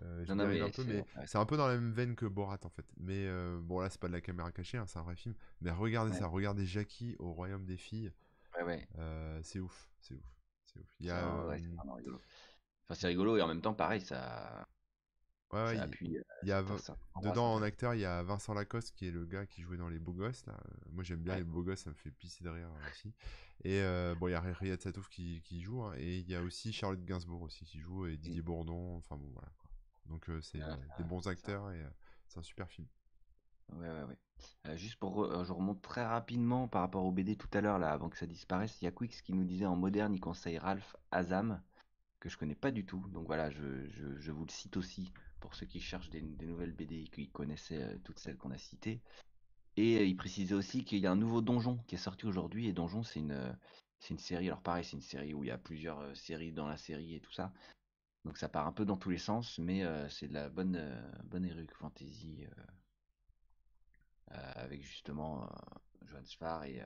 je non, mais un peu, mais c'est un peu dans la même veine que Borat en fait. Mais bon, là, c'est pas de la caméra cachée, hein, c'est un vrai film. Mais regardez ça, regardez Jackie au royaume des filles. Ouais, ouais. c'est ouf, c'est ouf, c'est ouf. Il y a. rigolo. Enfin, c'est rigolo et en même temps, pareil, ça. Ouais, il, y a, dedans en acteur, il y a Vincent Lacoste qui est le gars qui jouait dans Les Beaux Gosses. Là. Moi j'aime bien Les Beaux Gosses, ça me fait pisser de rire aussi. Et euh, bon, il y a Riyad Satouf qui, qui joue, hein, et il y a aussi Charlotte Gainsbourg aussi qui joue, et Didier Bourdon, enfin bon voilà. Donc euh, c'est ah, des bons acteurs et euh, c'est un super film. Ouais, ouais, ouais. juste pour, je remonte très rapidement par rapport au BD tout à l'heure, là, avant que ça disparaisse, il y a Quix qui nous disait en moderne, il conseille Ralph Azam, que je connais pas du tout. Donc voilà, je, vous le cite aussi pour ceux qui cherchent des, nouvelles BD et qui connaissaient euh, toutes celles qu'on a citées. Et euh, il précisait aussi qu'il y a un nouveau donjon qui est sorti aujourd'hui. Et donjon, c'est une, euh, c'est une série. Alors pareil, c'est une série où il y a plusieurs séries dans la série et tout ça. Donc ça part un peu dans tous les sens, mais c'est de la bonne, bonne fantasy avec justement Johan Sfar et,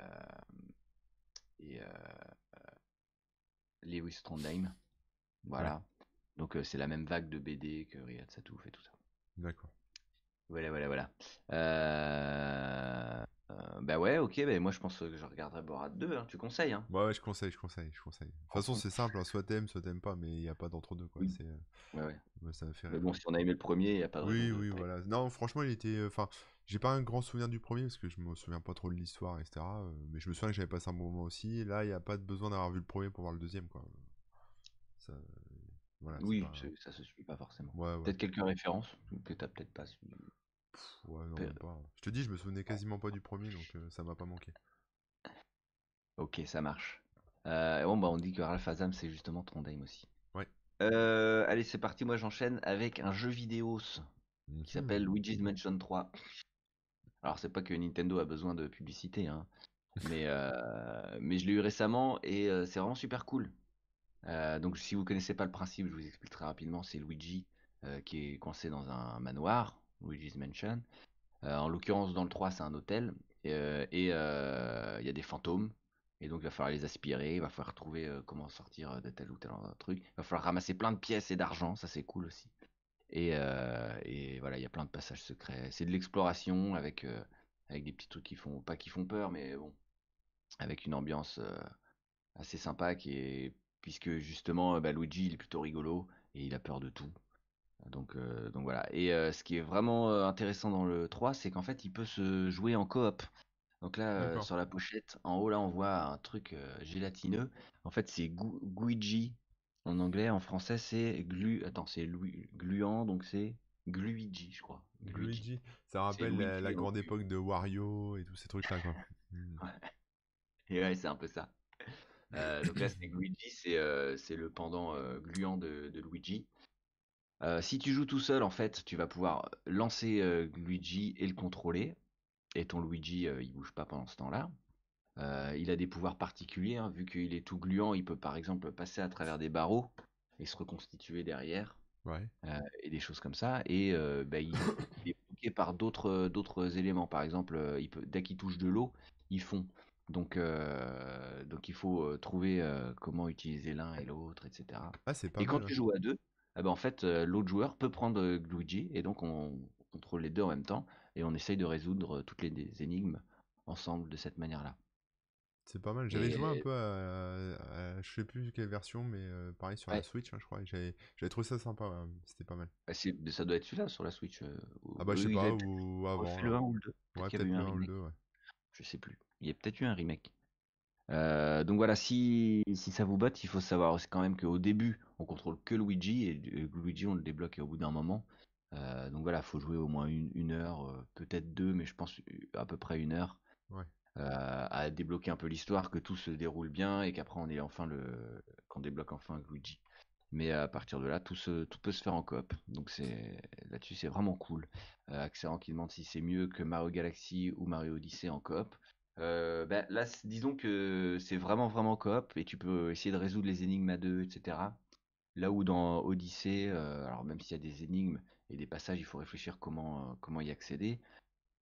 et Lewis Trondheim. Voilà. Donc c'est la même vague de BD que Riyad Satouf et tout ça. D'accord. Voilà, voilà, voilà. Euh... bah ouais, ok, bah moi je pense que je regarderai Borat 2, hein. tu conseilles hein? Ouais, ouais, je conseille, je conseille, je conseille. De toute façon, c'est simple, hein. soit t'aimes, soit t'aimes pas, mais il n'y a pas d'entre-deux, quoi. Oui. Ouais, ouais. ça me fait Mais bon, si on a aimé le premier, il n'y a pas de Oui, oui, voilà. Non, franchement, il était... Enfin, j'ai pas un grand souvenir du premier, parce que je me souviens pas trop de l'histoire, etc. Mais je me souviens que j'avais passé un bon moment aussi. Là, il n'y a pas besoin d'avoir vu le premier pour voir le deuxième, quoi. Ça oui, ça se suit pas forcément. Peut-être quelques références que t'as peut-être pas suivi. Ouais, non, pas. Je te dis, je me souvenais quasiment pas du premier, donc euh, ça m'a pas manqué. Ok, ça marche. Euh, bon, bah, on dit que Ralph Azam, c'est justement Trondheim aussi. Ouais. Euh, allez, c'est parti. Moi, j'enchaîne avec un jeu vidéo qui mhm. s'appelle Luigi's Mansion 3. Alors, c'est pas que Nintendo a besoin de publicité, hein, mais, mais je l'ai eu récemment et c'est vraiment super cool. Euh, donc si vous connaissez pas le principe, je vous explique très rapidement. C'est Luigi euh, qui est coincé dans un manoir, Luigi's Mansion. Euh, en l'occurrence, dans le 3, c'est un hôtel. Et il y a des fantômes. Et donc il va falloir les aspirer, il va falloir trouver comment sortir de tel ou tel truc. Il va falloir ramasser plein de pièces et d'argent, ça c'est cool aussi. Et, et voilà, il y a plein de passages secrets. C'est de l'exploration avec, avec des petits trucs qui font, pas qui font peur, mais bon, avec une ambiance assez sympa qui est puisque justement bah, Luigi il est plutôt rigolo et il a peur de tout. Donc, euh, donc voilà. Et euh, ce qui est vraiment euh, intéressant dans le 3, c'est qu'en fait il peut se jouer en coop. Donc là, sur la pochette, en haut là on voit un truc gélatineux. En fait c'est Guigi En anglais, en français, c'est glu. Attends, c'est gluant, donc c'est Gluigi, je crois. Gluigi. Ça rappelle la, grande époque de Wario et tous ces trucs-là, quoi. Hmm. Et ouais, c'est un peu ça. Euh, donc là, c'est Luigi, c'est euh, le pendant euh, gluant de, Luigi. si tu joues tout seul, en fait, tu vas pouvoir lancer Luigi et le contrôler. Et ton Luigi, il bouge pas pendant ce temps-là. Il a des pouvoirs particuliers, hein, vu qu'il est tout gluant, il peut par exemple passer à travers des barreaux et se reconstituer derrière. Ouais. et des choses comme ça. Et bah, il, est bloqué par d'autres éléments. Par exemple, il peut, dès qu'il touche de l'eau, il fond. Donc, euh, donc il faut euh, trouver euh, comment utiliser l'un et l'autre, etc. Ah, c'est pas et quand tu joues à deux, eh ben, en fait, l'autre joueur peut prendre Luigi et donc on, contrôle les deux en même temps et on essaye de résoudre toutes les, énigmes ensemble de cette manière-là. C'est pas mal. J'avais joué un peu à, je sais plus quelle version, mais pareil sur la Switch, hein, je crois. J'avais trouvé ça sympa. C'était pas mal. Bah, ça doit être celui-là sur la Switch. ah bah je sais pas, ou avant. le 1 ou le 2. Ouais, peut-être le 1 ou le 2, ouais. Je sais plus. Il y a peut-être eu un remake. Euh, donc voilà, si, si ça vous botte, il faut savoir quand même qu'au début, on contrôle que Luigi et Luigi on le débloque au bout d'un moment. Euh, donc voilà, il faut jouer au moins une, heure, euh, peut-être deux, mais je pense à peu près une heure à débloquer un peu l'histoire, que tout se déroule bien et qu'après on est enfin le, qu'on débloque enfin Luigi. Mais à partir de là, tout, peut se faire en coop. Donc c'est là-dessus, c'est vraiment cool. Euh, qui demande si c'est mieux que Mario Galaxy ou Mario Odyssey en coop. Euh, ben, là, disons que c'est vraiment vraiment coop et tu peux essayer de résoudre les énigmes à deux, etc. Là où dans Odyssey, euh, alors même s'il y a des énigmes et des passages, il faut réfléchir comment comment y accéder.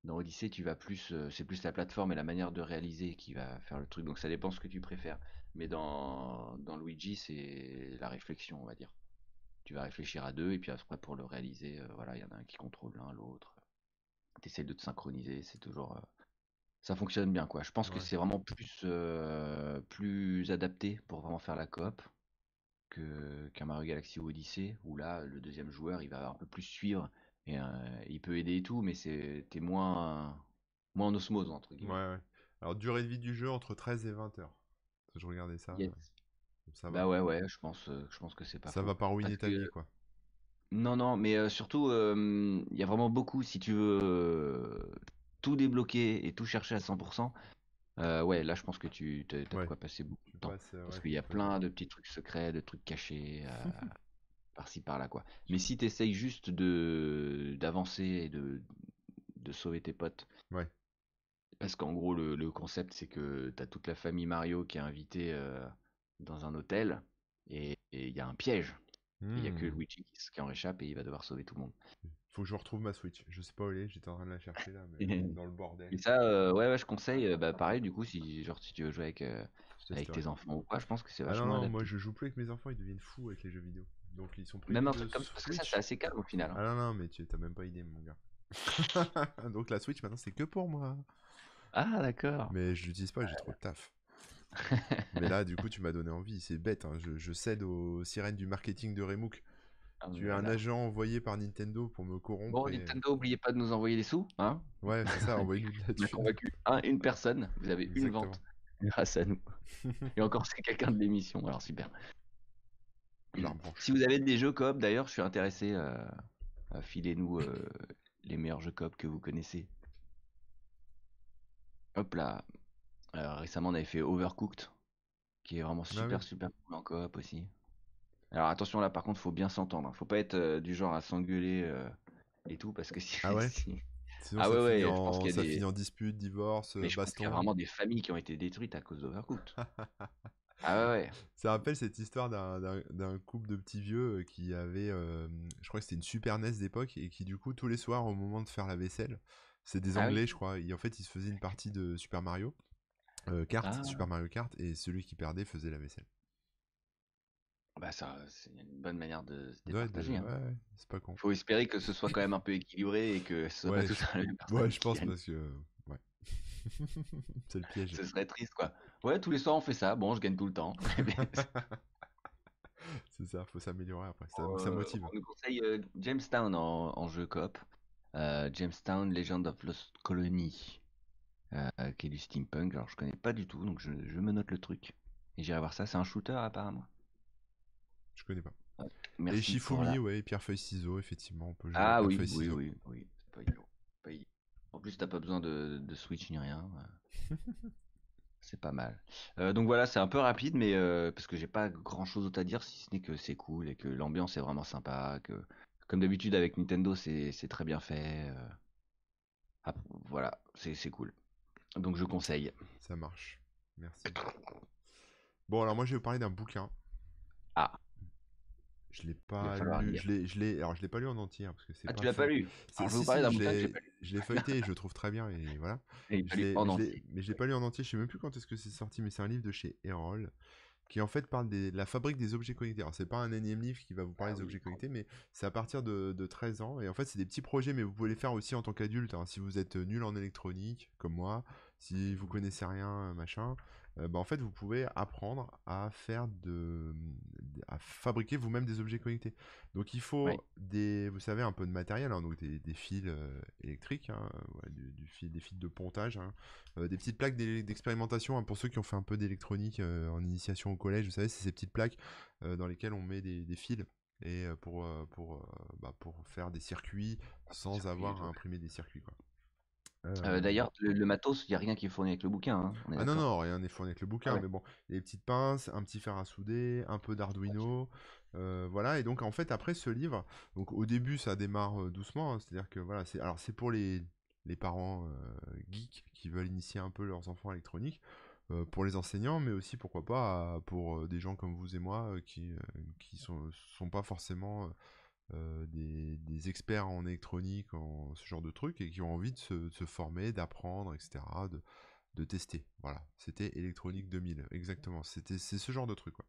Dans Odyssey, tu vas plus, euh, c'est plus la plateforme et la manière de réaliser qui va faire le truc. Donc ça dépend ce que tu préfères. Mais dans dans Luigi, c'est la réflexion, on va dire. Tu vas réfléchir à deux et puis après pour le réaliser, voilà, il y en a un qui contrôle l'un, l'autre. Tu essaies de te synchroniser, c'est toujours ça fonctionne bien quoi. Je pense que c'est vraiment plus euh, plus adapté pour vraiment faire la coop que qu'un Mario Galaxy ou Odyssey où là le deuxième joueur il va un peu plus suivre et euh, il peut aider et tout mais c'est t'es moins moins en osmose entre guillemets. Ouais, ouais. Alors durée de vie du jeu entre 13 et 20 heures. Je regardais ça. ça bah ouais ouais, je pense euh, je pense que c'est pas Ça va pas ruiner ta vie quoi. Non non, mais surtout il y a vraiment beaucoup si tu veux tout débloquer et tout chercher à 100%, euh, ouais, là je pense que tu as, quoi passer beaucoup de temps. Euh, parce qu'il y a plein de petits trucs secrets, de trucs cachés, euh, par-ci par-là, quoi. Mais si tu essayes juste de d'avancer et de, de sauver tes potes, ouais. parce qu'en gros, le, concept c'est que tu as toute la famille Mario qui est invitée dans un hôtel et il y a un piège. Il n'y a que hmm. Luigi qui en réchappe et il va devoir sauver tout le monde. Faut que je retrouve ma Switch. Je sais pas où elle est, j'étais en train de la chercher là, mais dans le bordel. Et ça, euh, ouais, ouais, je conseille. Euh, bah, pareil, du coup, si, genre, si tu veux jouer avec, euh, avec tes enfants ou quoi, je pense que c'est vachement. Ah non, moi je joue plus avec mes enfants, ils deviennent fous avec les jeux vidéo. Donc ils sont pris. Même un truc comme ça, parce que ça, c'est assez calme au final. Hein. Ah non, non, mais tu t'as même pas idée, mon gars. Donc la Switch maintenant, c'est que pour moi. Ah, d'accord. Mais je l'utilise pas, j'ai trop de taf. mais là, du coup, tu m'as donné envie. C'est bête, hein. je, je, cède aux sirènes du marketing de Remook. Ah, tu es un agent envoyé par Nintendo pour me corrompre. Bon, Nintendo, n'oubliez pas de nous envoyer des sous. Hein ouais, c'est ça, envoyez-nous On a convaincu une personne, vous avez une vente grâce à nous. Et encore, c'est quelqu'un de l'émission, alors super. Si vous avez des jeux coop, d'ailleurs, je suis intéressé à, filer nous euh, les meilleurs jeux coop que vous connaissez. Hop là. Alors, récemment, on avait fait Overcooked, qui est vraiment ah super, super cool en coop aussi. Alors attention là, par contre, faut bien s'entendre. Hein. Faut pas être euh, du genre à s'engueuler euh, et tout, parce que si. Ah ouais? Sinon, ah ça, ouais, finit, en... ça finit en dispute, divorce, Mais je qu'il y a vraiment des familles qui ont été détruites à cause d'Overcooked. ah ouais, ouais. Ça rappelle cette histoire d'un couple de petits vieux euh, qui avait, je crois que c'était une Super NES d'époque, et qui du coup, tous les soirs, au moment de faire la vaisselle, c'est des ah Anglais, je crois, et en fait, ils se faisaient une partie de Super Mario, Kart, ah. Super Mario Kart, et celui qui perdait faisait la vaisselle. Bah ça, c'est une bonne manière de se départager. Hein. Ouais, c'est pas con. Faut espérer que ce soit quand même un peu équilibré et que ce soit ouais, pas tout la même Ouais, je pense parce que ouais. c'est le piège. Ce serait triste quoi. Ouais, tous les soirs on fait ça. Bon, je gagne tout le temps. c'est ça, faut s'améliorer après. Ça, ça, euh, motive. On nous conseille euh, Jamestown en, en, jeu coop. Euh, Jamestown Legend of Lost Colony, qui est du steampunk. Alors je connais pas du tout, donc je, je me note le truc et j'irai voir ça. C'est un shooter apparemment. Je connais pas. et Shifumi, ouais, pierre feuille ciseaux, effectivement, on peut jouer Ah oui, oui, oui, oui, c'est pas En plus, t'as pas besoin de, de Switch ni rien. c'est pas mal. Euh, donc voilà, c'est un peu rapide, mais euh, parce que j'ai pas grand chose à dire, si ce n'est que c'est cool et que l'ambiance est vraiment sympa, que comme d'habitude avec Nintendo, c'est très bien fait. Euh. Ah, voilà, c'est cool. Donc je conseille. Ça marche. Merci. Bon, alors moi je vais vous parler d'un bouquin. Ah. Je l'ai pas lu. Je l'ai, je l'ai, alors je l'ai pas lu en entier hein, parce que c'est. Ah, tu l'as pas lu? je vais vous parler d'un bouquin Je l'ai feuilleté, et je le trouve très bien et voilà. Et je l'ai, mais je l'ai pas lu en entier. Je sais même plus quand est-ce que c'est sorti, mais c'est un livre de chez Erol qui en fait parle de la fabrique des objets connectés. Alors c'est pas un énième livre qui va vous parler ah des objets connectés, mais c'est à partir de, de, 13 ans. Et en fait c'est des petits projets, mais vous pouvez les faire aussi en tant qu'adulte. Hein. Si vous êtes nul en électronique, comme moi, si vous connaissez rien, machin, bah, en fait, vous pouvez apprendre à faire de, à fabriquer vous-même des objets connectés. Donc, il faut des, vous savez, un peu de matériel, hein, donc des, fils euh, électriques, hein, du, fil, des fils de pontage, hein, euh, des petites plaques d'expérimentation. pour ceux qui ont fait un peu d'électronique en initiation au collège, vous savez, c'est ces petites plaques dans lesquelles on met des, fils et pour pour bah, pour faire des circuits sans avoir à imprimer des circuits quoi. Euh, d'ailleurs, le, matos, il n'y a rien qui est fourni avec le bouquin. Hein, ah non, non, rien n'est fourni avec le bouquin. Ah mais bon, des petites pinces, un petit fer à souder, un peu d'Arduino. Euh, voilà, et donc en fait, après ce livre, donc au début, ça démarre euh, doucement. Hein, c'est-à-dire que voilà, c'est alors c'est pour les, les parents geeks qui veulent initier un peu leurs enfants à l'électronique. pour les enseignants, mais aussi pourquoi pas pour des gens comme vous et moi qui, qui sont, sont pas forcément euh, des, experts en électronique, en ce genre de trucs, et qui ont envie de se, former, d'apprendre, etc., de, tester. Voilà, c'était Électronique 2000, exactement. C'était c'est ce genre de truc. Quoi.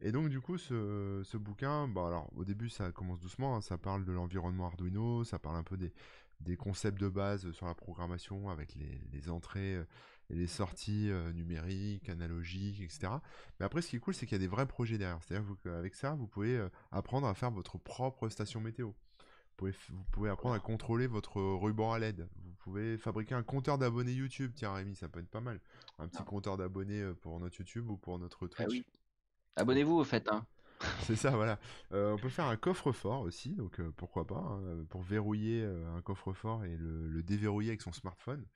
Et donc du coup, ce, bouquin, bah alors au début ça commence doucement, hein, ça parle de l'environnement Arduino, ça parle un peu des, des concepts de base sur la programmation avec les, les entrées euh, les sorties euh, numériques, analogiques, etc. Mais après, ce qui est cool, c'est qu'il y a des vrais projets derrière. C'est-à-dire qu'avec ça, vous pouvez euh, apprendre à faire votre propre station météo. Vous pouvez, vous pouvez apprendre à contrôler votre ruban à LED. Vous pouvez fabriquer un compteur d'abonnés YouTube. Tiens, Rémi, ça peut être pas mal. Un petit compteur d'abonnés euh, pour notre YouTube ou pour notre ah Twitch. Abonnez-vous au fait. Hein. C'est ça, voilà. on peut faire un coffre-fort aussi, donc pourquoi pas, hein, pour verrouiller un coffre-fort et le, déverrouiller avec son smartphone.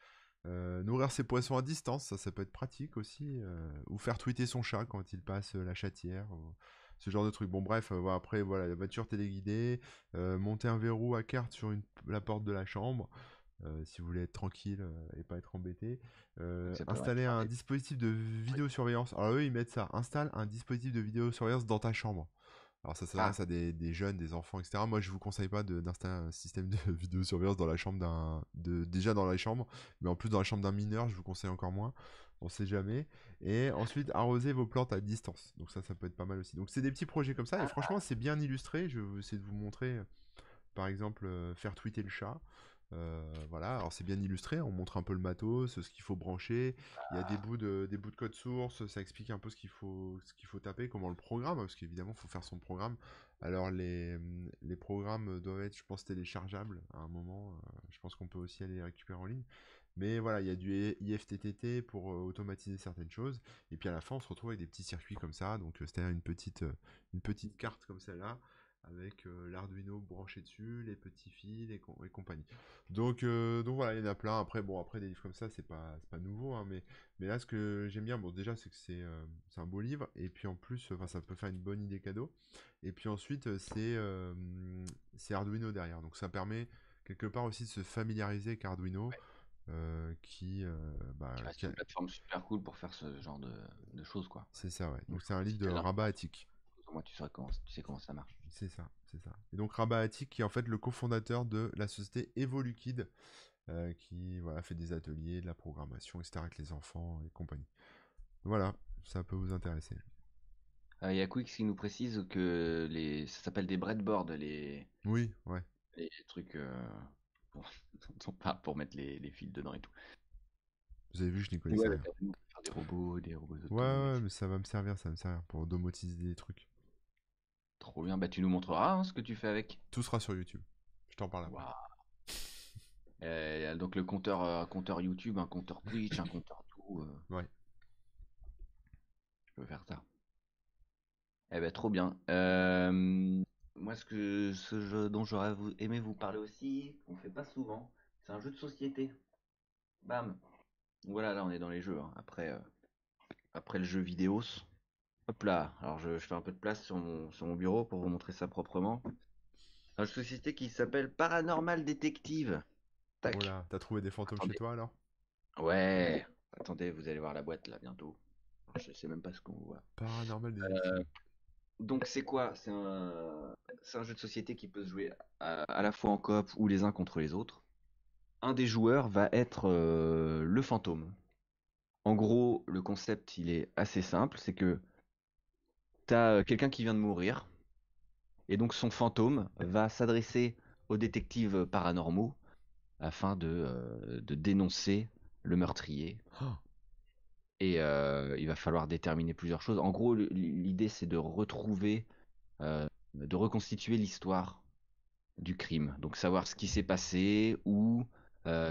Euh, nourrir ses poissons à distance, ça, ça peut être pratique aussi. Euh, ou faire tweeter son chat quand il passe euh, la chatière. ce genre de truc. Bon, bref, après, voilà, la voiture téléguidée. monter un verrou à carte sur la porte de la chambre. si vous voulez être tranquille et pas être embêté. installer un dispositif de vidéosurveillance. Alors eux, ils mettent ça. Installe un dispositif de vidéosurveillance dans ta chambre. Alors ça s'adresse ah. à des, jeunes, des enfants, etc. Moi, je vous conseille pas d'installer un système de vidéosurveillance dans la chambre d'un, déjà dans la chambre, mais en plus dans la chambre d'un mineur, je vous conseille encore moins. On sait jamais. Et ensuite, arroser vos plantes à distance. Donc ça, ça peut être pas mal aussi. Donc c'est des petits projets comme ça. Et ah. franchement, c'est bien illustré. Je vais essayer de vous montrer, par exemple, euh, faire tweeter le chat. Euh, voilà, alors c'est bien illustré, on montre un peu le matos, ce qu'il faut brancher, il y a des bouts de, bouts de code source, ça explique un peu ce qu'il faut, taper, comment le programme, parce qu'évidemment il faut faire son programme. Alors les, programmes doivent être, je pense, téléchargeables à un moment, euh, je pense qu'on peut aussi aller les récupérer en ligne. Mais voilà, il y a du IFTTT pour euh, automatiser certaines choses. Et puis à la fin, on se retrouve avec des petits circuits comme ça. Donc c'est-à-dire une petite carte comme celle-là avec euh, l'Arduino branché dessus, les petits fils et, compagnie. Donc, euh, donc voilà, il y en a plein. Après, bon, après des livres comme ça, c'est pas, pas nouveau, hein, mais, mais là, ce que j'aime bien, bon, déjà, c'est que c'est euh, un beau livre, et puis en plus, enfin, ça peut faire une bonne idée cadeau. Et puis ensuite, c'est c'est Arduino derrière, donc ça permet quelque part aussi de se familiariser avec Arduino. qui, bah, une plateforme super cool pour faire ce genre de, de choses quoi. C'est ça ouais. Donc c'est un livre de Rabat Attic moi, tu, sais comment, tu sais comment ça marche. C'est ça, c'est ça. Et donc Rabat Attic, qui est en fait le cofondateur de la société EvoluKid, euh, qui voilà, fait des ateliers, de la programmation, etc. avec les enfants et compagnie. Voilà, ça peut vous intéresser. Euh, il y a Quick qui nous précise que les... ça s'appelle des breadboards, les... Oui, ouais. Les trucs euh, pour... pas pour mettre les, les, fils dedans et tout. Vous avez vu, je n'y connaissais ouais, Des robots, des robots Ouais, ouais, mais ça va me servir, ça va me servir pour domotiser des trucs. Trop bien, bah tu nous montreras hein, ce que tu fais avec. Tout sera sur YouTube. Je t'en parle après. Euh, donc le compteur, euh, compteur YouTube, un compteur Twitch, un compteur tout. Euh. Ouais. Je peux faire ça. Eh ben, trop bien. Euh, moi, ce que ce jeu dont j'aurais aimé vous parler aussi, qu'on fait pas souvent, c'est un jeu de société. Bam. Voilà, là, on est dans les jeux. hein. Après, après le jeu vidéo. Hop là. Alors, je, je fais un peu de place sur mon, sur mon bureau pour vous montrer ça proprement. Un jeu de société qui s'appelle Paranormal Detective. Tac. Voilà, t'as trouvé des fantômes chez toi alors? Ouais. Attendez, vous allez voir la boîte là bientôt. Je sais même pas ce qu'on voit. Paranormal Euh, Détective. Donc c'est quoi? C'est un... jeu de société qui peut se jouer à, à la fois en coop ou les uns contre les autres. Un des joueurs va être euh, le fantôme. En gros, le concept il est assez simple, c'est que t'as euh, quelqu'un qui vient de mourir, et donc son fantôme va s'adresser aux détectives paranormaux afin de, euh, de dénoncer le meurtrier. Oh, Et euh, il va falloir déterminer plusieurs choses. En gros, l'idée c'est de retrouver, euh, de reconstituer l'histoire du crime. Donc savoir ce qui s'est passé, où,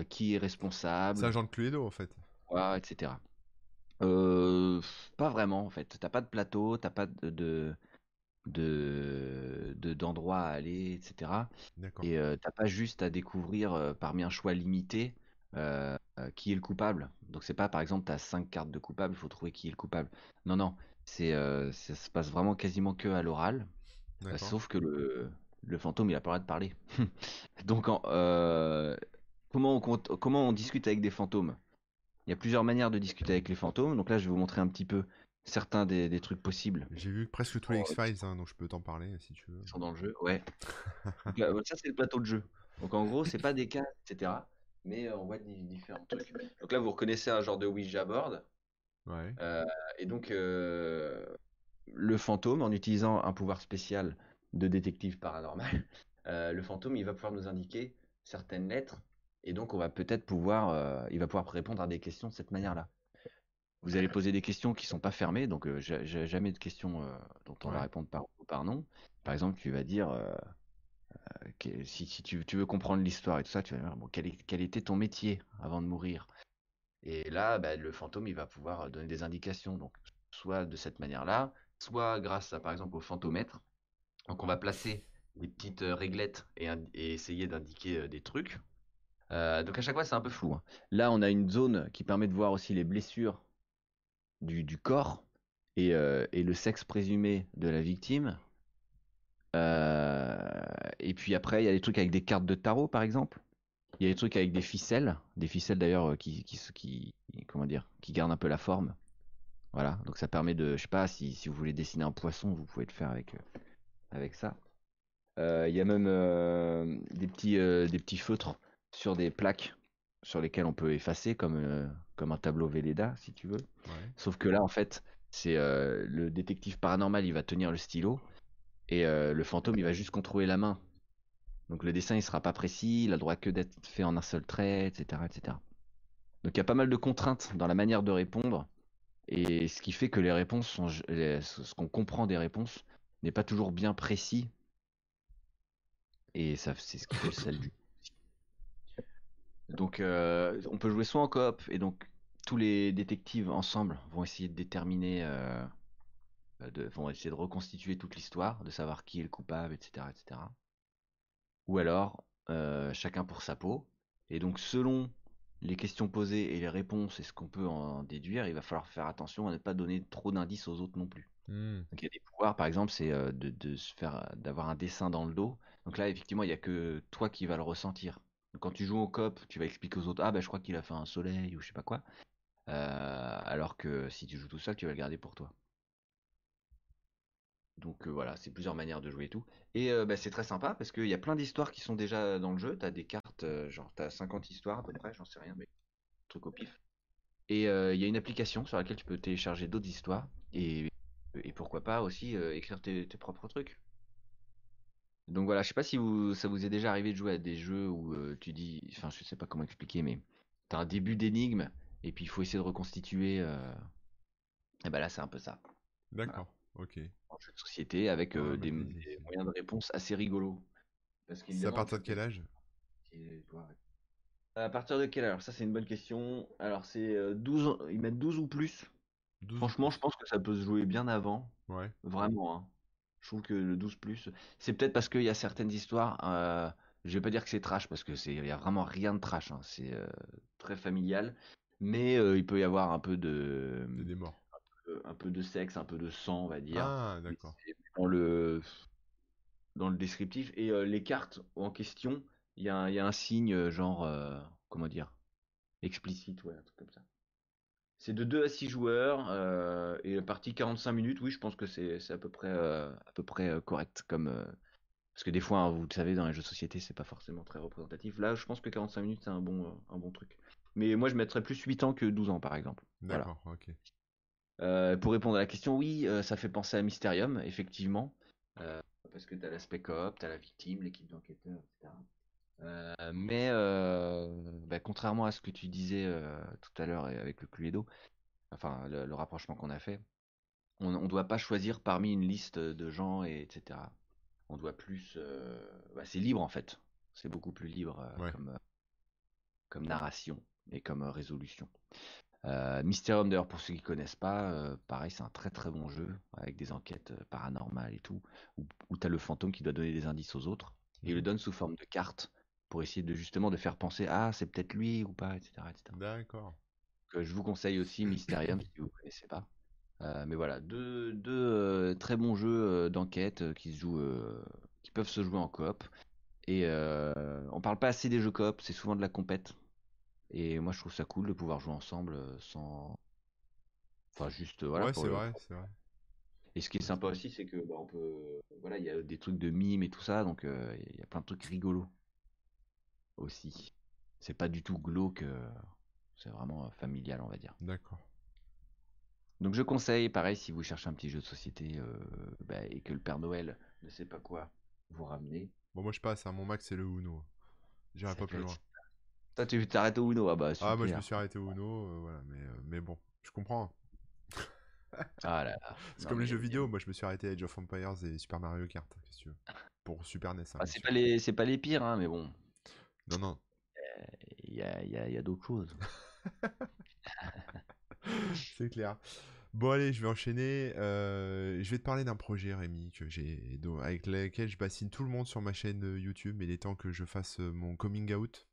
qui est c'est un responsable, genre de Cluedo en fait. etc. Euh, pas vraiment en fait. T'as pas de plateau, t'as pas de de de- de- d'endroit à aller, etc. Et euh, t'as pas juste à découvrir euh, parmi un choix limité euh, qui est le coupable. Donc c'est pas par exemple t'as cinq cartes de coupable, il faut trouver qui est le coupable. Non non, c'est ça se passe vraiment quasiment que à l'oral, sauf que le le fantôme il a pas le droit de parler. Donc en- comment on compte- comment on discute avec des fantômes? Il y a plusieurs manières de discuter avec les fantômes. Donc là je vais vous montrer un petit peu certains des, des trucs possibles J'ai vu presque tous les Oh, X-Files, hein, donc je peux t'en parler si tu veux. qui sont dans le jeu. Ouais. Donc là, ça, c'est le plateau de jeu. Donc en gros, c'est pas des cases, etc. Mais euh, on voit di- différents trucs. Donc là, vous reconnaissez un genre de Ouija board. Ouais. Euh, et donc, euh, le fantôme, en utilisant un pouvoir spécial de détective paranormal, euh, le fantôme, il va pouvoir nous indiquer certaines lettres. Et donc, on va peut-être pouvoir, euh, il va pouvoir répondre à des questions de cette manière-là. Vous allez poser des questions qui sont pas fermées, donc euh, ja- ja- jamais de questions euh, dont on va répondre par ou par non. Par exemple, tu vas dire, que- si, si tu, tu veux comprendre l'histoire et tout ça, tu vas dire, bon, quel, était ton métier avant de mourir? Et là, bah, le fantôme, il va pouvoir donner des indications. Donc, soit de cette manière-là, soit grâce à, par exemple, au fantomètre. Donc, on va placer des petites réglettes et, essayer d'indiquer des trucs. Euh, donc, à chaque fois, c'est un peu flou. hein. Là, on a une zone qui permet de voir aussi les blessures du, corps et, euh, et le sexe présumé de la victime. Euh, et puis après, il y a des trucs avec des cartes de tarot, par exemple. Il y a des trucs avec des ficelles, des ficelles d'ailleurs qui, gardent un peu la forme. Voilà, donc ça permet de, je sais pas, si, vous voulez dessiner un poisson, vous pouvez le faire avec, ça. Il y a même des petits feutres sur des plaques sur lesquelles on peut effacer, comme, euh, comme un tableau Velleda, si tu veux. Ouais. Sauf que là, en fait, c'est euh, le détective paranormal, il va tenir le stylo et euh, le fantôme, il va juste contrôler la main. Donc le dessin, il sera pas précis, il a le droit que d'être fait en un seul trait, etc., etc. Donc il y a pas mal de contraintes dans la manière de répondre et ce qui fait que les réponses sont, les- ce qu'on comprend des réponses n'est pas toujours bien précis et ça, c'est ce qui fait le du. Donc euh, on peut jouer soit en coop et donc tous les détectives ensemble vont essayer de déterminer, euh, de, vont essayer de reconstituer toute l'histoire, de savoir qui est le coupable, etc., etc. Ou alors euh, chacun pour sa peau. Et donc selon les questions posées et les réponses et ce qu'on peut en déduire, il va falloir faire attention à ne pas donner trop d'indices aux autres non plus. Hmm. Donc il y a des pouvoirs, par exemple, c'est de, de se faire, d'avoir un dessin dans le dos. Donc là, effectivement, il n'y a que toi qui vas le ressentir. Quand tu joues au cop, tu vas expliquer aux autres, ah bah je crois qu'il a fait un soleil ou je sais pas quoi. Euh, alors que si tu joues tout seul, tu vas le garder pour toi. Donc euh, voilà, c'est plusieurs manières de jouer et tout. Et euh, bah, c'est très sympa parce qu'il y a plein d'histoires qui sont déjà dans le jeu. T'as des cartes, genre t'as 50 histoires à peu près, j'en sais rien, mais truc au pif. Et il y a une application sur laquelle tu peux télécharger d'autres histoires et, et pourquoi pas aussi écrire tes propres trucs. Donc voilà, je sais pas si vous, ça vous est déjà arrivé de jouer à des jeux où euh, tu dis, enfin je sais pas comment expliquer, mais t'as un début d'énigme et puis il faut essayer de reconstituer. euh, Et ben là c'est un peu ça. D'accord. Ok. En jeu de société avec euh, Ouais, des, bah, des moyens de réponse assez rigolos. C'est à partir de que- quel âge? À partir de quelle heure? Ça, c'est une bonne question. Alors, c'est euh, 12, ans- ils mettent 12 ou plus. Franchement, je pense que ça peut se jouer bien avant. Ouais. Vraiment, hein. Je trouve que le 12 plus, c'est peut-être parce qu'il y a certaines histoires. euh, je vais pas dire que c'est trash parce que c'est, il y a vraiment rien de trash. hein, C'est euh, très familial, mais euh, il peut y avoir un peu de, Des, des morts. un peu de sexe, un peu de sang, on va dire, Ah, d'accord. dans le dans le descriptif. Et euh, les cartes en question, il y a un, il y a un signe genre, comment dire, explicite, ouais, un truc comme ça. C'est de 2 à 6 joueurs euh, et la partie 45 minutes, oui, je pense que c'est à peu près, euh, à peu près euh, correct comme parce que des fois, hein, vous le savez, dans les jeux de société, c'est pas forcément très représentatif. Là, je pense que 45 minutes, c'est un bon, un bon truc. Mais moi, je mettrais plus 8 ans que 12 ans, par exemple. Voilà. D'accord, ok. Pour répondre à la question, oui, ça fait penser à Mysterium, effectivement. Parce que tu as l'aspect coop, tu as la victime, l'équipe d'enquêteurs, etc. Euh, mais euh, bah, contrairement à ce que tu disais euh, tout à l'heure avec le Cluedo, enfin le, le rapprochement qu'on a fait, on ne doit pas choisir parmi une liste de gens, et, etc. On doit plus... bah, c'est libre en fait. C'est beaucoup plus libre Ouais. comme, comme narration et comme résolution. Mysterium, d'ailleurs, pour ceux qui connaissent pas, pareil, c'est un très très bon jeu avec des enquêtes paranormales et tout, où, où tu as le fantôme qui doit donner des indices aux autres et il le donne sous forme de carte pour essayer de justement de faire penser ah c'est peut-être lui ou pas, etc. etc. D'accord. Euh, je vous conseille aussi Mysterium si vous connaissez pas. Euh, mais voilà, deux, deux euh, très bons jeux euh, d'enquête euh, qui se jouent, euh, qui peuvent se jouer en coop. Et euh, on parle pas assez des jeux coop, c'est souvent de la compète. Et moi je trouve ça cool de pouvoir jouer ensemble euh, sans, enfin juste euh, voilà. ouais, c'est vrai, c'est vrai. Et ce qui est sympa aussi, c'est que bah, on peut, voilà, il y a des trucs de mimes et tout ça, donc euh, il y a plein de trucs rigolos aussi. C'est pas du tout glauque, euh, c'est vraiment euh, familial, on va dire. D'accord. Donc je conseille, pareil, si vous cherchez un petit jeu de société euh, bah, et que le Père Noël ne sait pas quoi vous ramener. Bon, moi je passe, hein, mon max c'est le Uno. J'irai pas plus loin. Toi, tu t'arrêtes au Uno, ah bah Ah, moi je super. me suis arrêté au Uno, euh, voilà, mais, euh, mais bon, je comprends. hein. Ah là là. C'est comme les jeux vidéo, moi je me suis arrêté à Age of Empires et Super Mario Kart, que tu veux? Pour Super NES. hein, Ah, c'est pas les, c'est pas les pires, hein, mais bon, Non, non, il y a, a- d'autres choses. c'est clair. Bon, allez, je vais enchaîner. euh, je vais te parler d'un projet, Rémi, que j'ai, avec lequel je bassine tout le monde sur ma chaîne euh, YouTube. Mais il est temps que je fasse euh, mon coming out.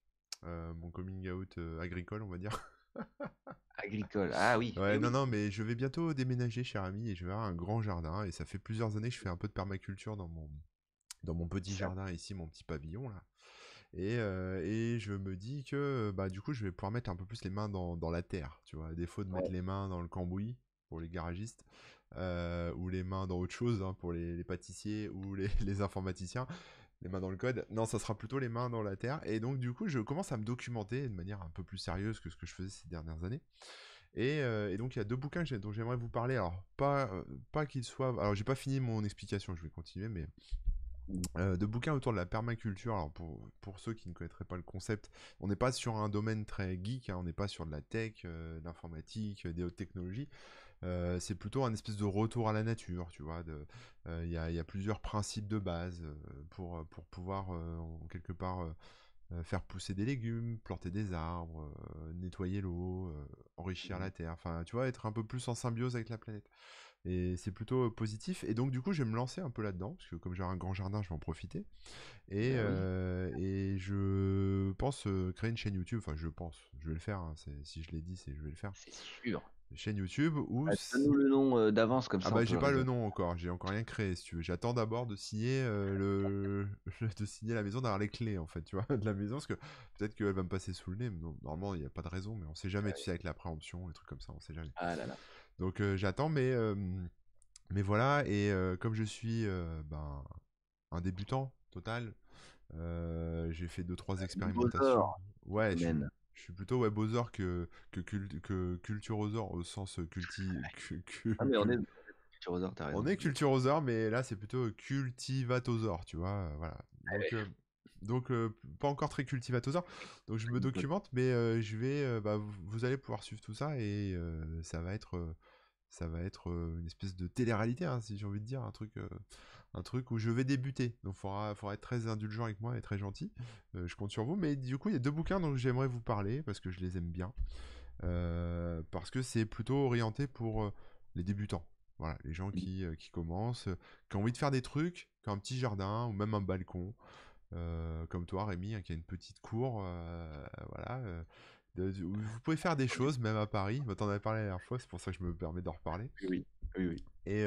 euh, mon coming out agricole, on va dire. Agricole, ah oui. Ouais, eh non, oui. non, mais je vais bientôt déménager, cher ami, et je vais avoir un grand jardin. Et ça fait plusieurs années que je fais un peu de permaculture dans mon, dans mon petit jardin ici, mon petit pavillon là. Et, euh, et je me dis que bah du coup je vais pouvoir mettre un peu plus les mains dans, dans la terre, tu vois, à défaut de mettre les mains dans le cambouis pour les garagistes, euh, ou les mains dans autre chose hein, pour les, les pâtissiers ou les, les informaticiens, les mains dans le code. Non, ça sera plutôt les mains dans la terre. Et donc du coup je commence à me documenter de manière un peu plus sérieuse que ce que je faisais ces dernières années. Et, euh, et donc il y a deux bouquins dont j'aimerais vous parler. Alors pas, euh, pas qu'ils soient... Alors j'ai pas fini mon explication, je vais continuer, mais euh, de bouquins autour de la permaculture. Alors pour, pour ceux qui ne connaîtraient pas le concept, on n'est pas sur un domaine très geek, hein, on n'est pas sur de la tech, euh, de l'informatique, euh, des hautes technologies. Euh, c'est plutôt un espèce de retour à la nature, tu vois. euh, Il y, a, il y a plusieurs principes de base euh, pour, pour pouvoir euh, en quelque part euh, euh, faire pousser des légumes, planter des arbres, euh, nettoyer l'eau, euh, enrichir la terre. Enfin, tu vois, être un peu plus en symbiose avec la planète. Et c'est plutôt positif. Et donc, du coup, je vais me lancer un peu là-dedans, parce que comme j'ai un grand jardin, je vais en profiter. Et, Bah euh, et je pense créer une chaîne YouTube. Enfin, je pense, je vais le faire. hein, si je l'ai dit, c'est je vais le faire. C'est sûr. Chaîne YouTube où. Ah, s- Donne-nous le nom d'avance comme Ah ça. bah on j'ai pas le nom encore, j'ai encore rien créé si tu veux. J'attends d'abord de signer euh, le de signer la maison, d'avoir les clés en fait, tu vois, de la maison parce que peut-être qu'elle va me passer sous le nez. mais non, normalement, il n'y a pas de raison, mais on sait jamais, tu sais, avec la préemption, les trucs comme ça, on sait jamais. Ah là là. Donc euh, j'attends, mais mais voilà. Et comme je suis ben un débutant total, j'ai fait deux trois expérimentations. Bowser, Ouais, je je suis plutôt Bowser que que, que culturosaure au sens culti cu- cu- Ah mais on est on raison. est mais là c'est plutôt cultivatosaure, tu vois. Voilà. Donc, euh, donc euh, pas encore très cultivatosaure. Donc je me documente, mais euh, je vais, bah, vous, allez pouvoir suivre tout ça et ça va être, ça va être euh, une espèce de télé-réalité, hein, si j'ai envie de dire, un truc, euh, un truc où je vais débuter. Donc faudra, faudra être très indulgent avec moi et très gentil. Euh, je compte sur vous. Mais du coup, il y a deux bouquins dont j'aimerais vous parler parce que je les aime bien. parce que c'est plutôt orienté pour les débutants. Voilà, les gens qui, qui commencent, qui ont envie de faire des trucs, qui ont un petit jardin ou même un balcon. comme toi, Rémi, hein, qui a une petite cour. voilà. Vous pouvez faire des choses, même à Paris. On en avais parlé la dernière fois, c'est pour ça que je me permets d'en reparler. Oui, oui, oui. Et,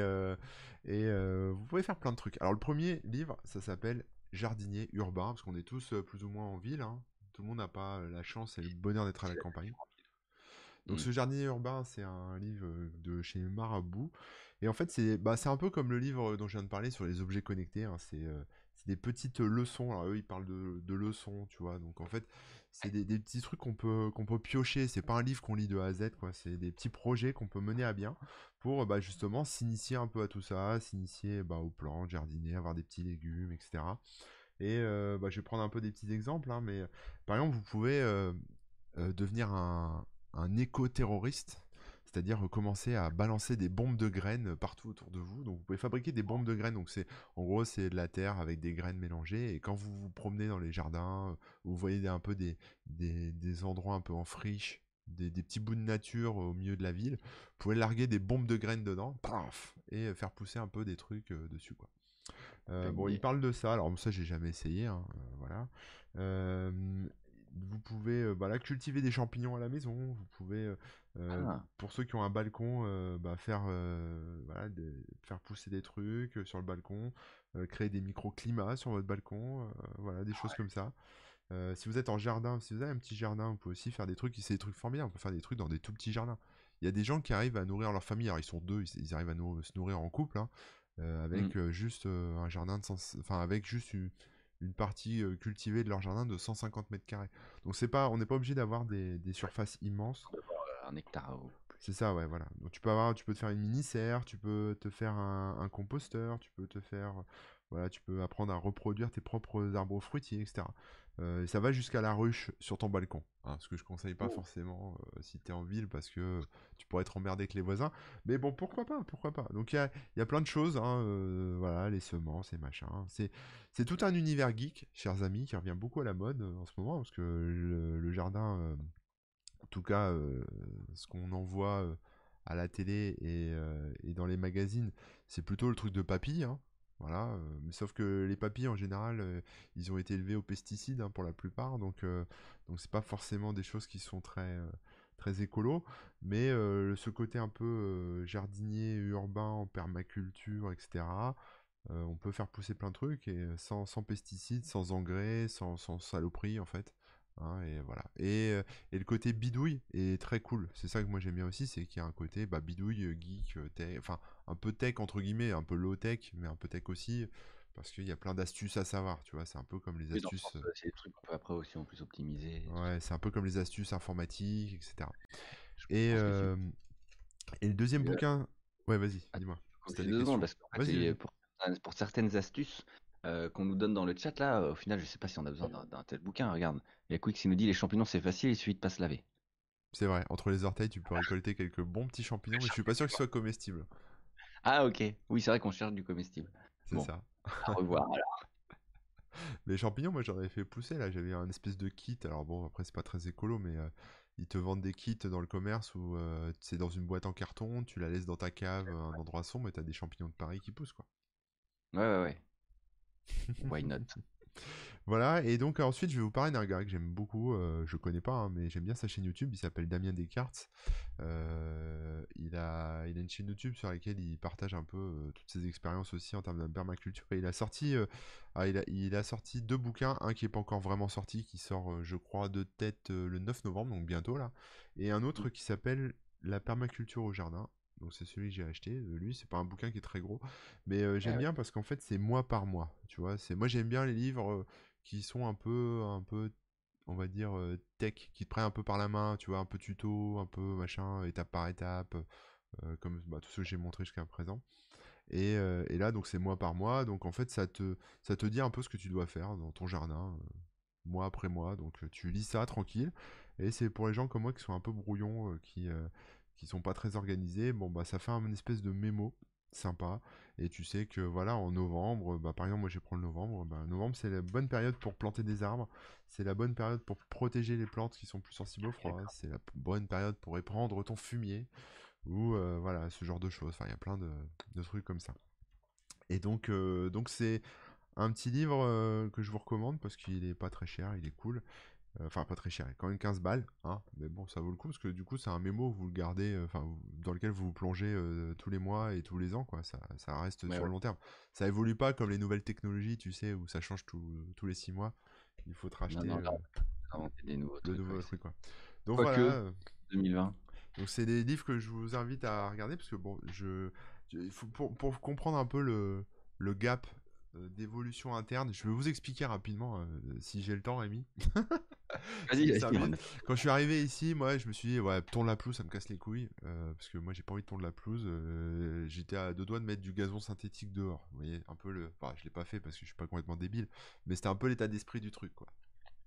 et vous pouvez faire plein de trucs. Alors, le premier livre, ça s'appelle Jardinier urbain, parce qu'on est tous plus ou moins en ville. Hein. Tout le monde n'a pas la chance et le bonheur d'être à la campagne. Donc, mmh. ce Jardinier urbain, c'est un livre de chez Marabout. Et en fait, c'est bah, un peu comme le livre dont je viens de parler sur les objets connectés. Hein. C'est des petites leçons. Alors, eux, ils parlent de, de leçons, tu vois. Donc, en fait, c'est des, petits trucs qu'on peut, qu'on peut piocher. C'est pas un livre qu'on lit de A à Z, quoi. C'est des petits projets qu'on peut mener à bien pour bah, justement s'initier un peu à tout ça, s'initier bah, aux plantes, jardiner, avoir des petits légumes, etc. Et bah, je vais prendre un peu des petits exemples, hein, mais par exemple, vous pouvez devenir un, un éco-terroriste c'est-à-dire commencer à balancer des bombes de graines partout autour de vous. Donc vous pouvez fabriquer des bombes de graines. Donc c'est en gros c'est de la terre avec des graines mélangées. Et quand vous vous promenez dans les jardins, vous voyez un peu des, des, endroits un peu en friche, des, petits bouts de nature au milieu de la ville, vous pouvez larguer des bombes de graines dedans, paf, et faire pousser un peu des trucs euh, dessus quoi. Euh, bon, il parle de ça. Alors ça j'ai jamais essayé. Hein, euh, voilà vous pouvez bah, cultiver des champignons à la maison. Vous pouvez euh, ah. Pour ceux qui ont un balcon, euh, bah, faire, euh, voilà, faire pousser des trucs sur le balcon, créer des microclimats sur votre balcon, voilà, des choses comme ça. si vous êtes en jardin, si vous avez un petit jardin, vous pouvez aussi faire des trucs, c'est des trucs formidables, on peut faire des trucs dans des tout petits jardins. Il y a des gens qui arrivent à nourrir leur famille, alors ils sont deux, ils, arrivent à se nourrir en couple, hein, avec mmh. juste un jardin de enfin avec juste une, partie cultivée de leur jardin de 150 mètres carrés. Donc c'est pas, on n'est pas obligé d'avoir des, des, surfaces immenses un hectare. C'est ça, ouais, voilà. Donc tu peux avoir, tu peux te faire une mini serre, tu peux te faire un, composteur, tu peux te faire, voilà, tu peux apprendre à reproduire tes propres arbres fruitiers, etc. Euh, et ça va jusqu'à la ruche sur ton balcon. Hein, ce que je conseille pas oh. forcément euh, si tu es en ville parce que tu pourrais être emmerdé avec les voisins. Mais bon, pourquoi pas, pourquoi pas. Donc il y a, y a, plein de choses, hein, euh, voilà, les semences et machin. C'est, c'est tout un univers geek, chers amis, qui revient beaucoup à la mode en ce moment parce que le jardin tout cas, ce qu'on envoie à la télé et, dans les magazines, c'est plutôt le truc de papy. Hein. voilà, mais sauf que les papilles en général, ils ont été élevés aux pesticides hein, pour la plupart, donc donc c'est pas forcément des choses qui sont très très écolo, mais ce côté un peu jardinier urbain en permaculture, etc. on peut faire pousser plein de trucs et sans, sans pesticides, sans engrais, sans, sans saloperie en fait. Hein, et voilà. Et, et, le côté bidouille est très cool. C'est ça que moi j'aime bien aussi, c'est qu'il y a un côté bah, bidouille, geek, tech, enfin un peu tech entre guillemets, un peu low tech, mais un peu tech aussi, parce qu'il y a plein d'astuces à savoir, tu vois. C'est un peu comme les astuces. C'est des trucs qu'on peut après aussi en plus optimiser. Ouais, c'est un peu comme les astuces informatiques, etc. Et, et le deuxième bouquin. Ouais, vas-y, ah, dis-moi. pour, pour certaines astuces, euh, qu'on nous donne dans le chat là, au final, je sais pas si on a besoin d'un tel bouquin. Regarde, il y a Quick qui nous dit les champignons c'est facile, il suffit de pas se laver. C'est vrai, entre les orteils, tu peux récolter quelques bons petits champignons, mais je suis pas sûr qu'ils soient comestibles. Ah ok, oui c'est vrai qu'on cherche du comestible. C'est ça. Au revoir alors. Les champignons, moi j'en avais fait pousser là, j'avais un espèce de kit. Alors bon, après c'est pas très écolo, mais euh, ils te vendent des kits dans le commerce où euh, c'est dans une boîte en carton, tu la laisses dans ta cave, un endroit sombre, et t'as des champignons de Paris qui poussent quoi. Ouais, ouais, ouais. Why not? Voilà, et donc ensuite je vais vous parler d'un gars que j'aime beaucoup, euh, je connais pas, hein, mais j'aime bien sa chaîne YouTube, il s'appelle Damien Descartes. Euh, il, a, il a une chaîne YouTube sur laquelle il partage un peu euh, toutes ses expériences aussi en termes de permaculture. Et il a sorti, ah, il, a, il, a, sorti deux bouquins, un qui n'est pas encore vraiment sorti, qui sort je crois de tête le 9 novembre, donc bientôt là, et un autre qui s'appelle La permaculture au jardin donc c'est celui que j'ai acheté. Lui, c'est pas un bouquin qui est très gros, mais euh, j'aime bien parce qu'en fait c'est mois par mois. Tu vois, c'est moi j'aime bien les livres euh, qui sont un peu, un peu, on va dire euh, tech, qui te prennent un peu par la main. Tu vois, un peu tuto, un peu machin, étape par étape, comme bah, tout ce que j'ai montré jusqu'à présent. Et, et, là, donc c'est mois par mois. Donc en fait, ça te, ça te dit un peu ce que tu dois faire dans ton jardin, mois après mois. Donc tu lis ça tranquille. Et c'est pour les gens comme moi qui sont un peu brouillons, qui qui sont pas très organisés, bon bah ça fait un espèce de mémo. sympa. Et tu sais que voilà, en novembre, bah, par exemple, moi je vais prendre novembre. Bah, novembre, c'est la bonne période pour planter des arbres. C'est la bonne période pour protéger les plantes qui sont plus sensibles au froid. C'est la bonne période pour épandre ton fumier. Ou euh, voilà, ce genre de choses. Enfin, il y a plein de, trucs comme ça. Et donc, euh, donc c'est un petit livre euh, que je vous recommande parce qu'il est pas très cher, il est cool. Euh, enfin, pas très cher, quand même 15 balles, hein, mais bon, ça vaut le coup parce que du coup, c'est un mémo, vous le gardez, euh, enfin, dans lequel vous vous plongez euh, tous les mois et tous les ans, quoi. Ça, ça reste sur le long terme. Ça évolue pas comme les nouvelles technologies, tu sais, où ça change tous les 6 mois. Il faut te racheter non, des nouveaux le nouveau truc, quoi. Donc voilà. 2020. Donc c'est des livres que je vous invite à regarder parce que bon, je, faut, pour, pour, comprendre un peu le, le gap d'évolution interne. Je vais vous expliquer rapidement euh, si j'ai le temps, Rémi. Vas-y, Quand je suis arrivé ici, moi, je me suis dit, ouais, tourne la pelouse, ça me casse les couilles. Euh, parce que moi, j'ai pas envie de tourner la pelouse. J'étais à deux doigts de mettre du gazon synthétique dehors. Vous voyez, un peu le. Enfin, je l'ai pas fait parce que je suis pas complètement débile. Mais c'était un peu l'état d'esprit du truc, quoi.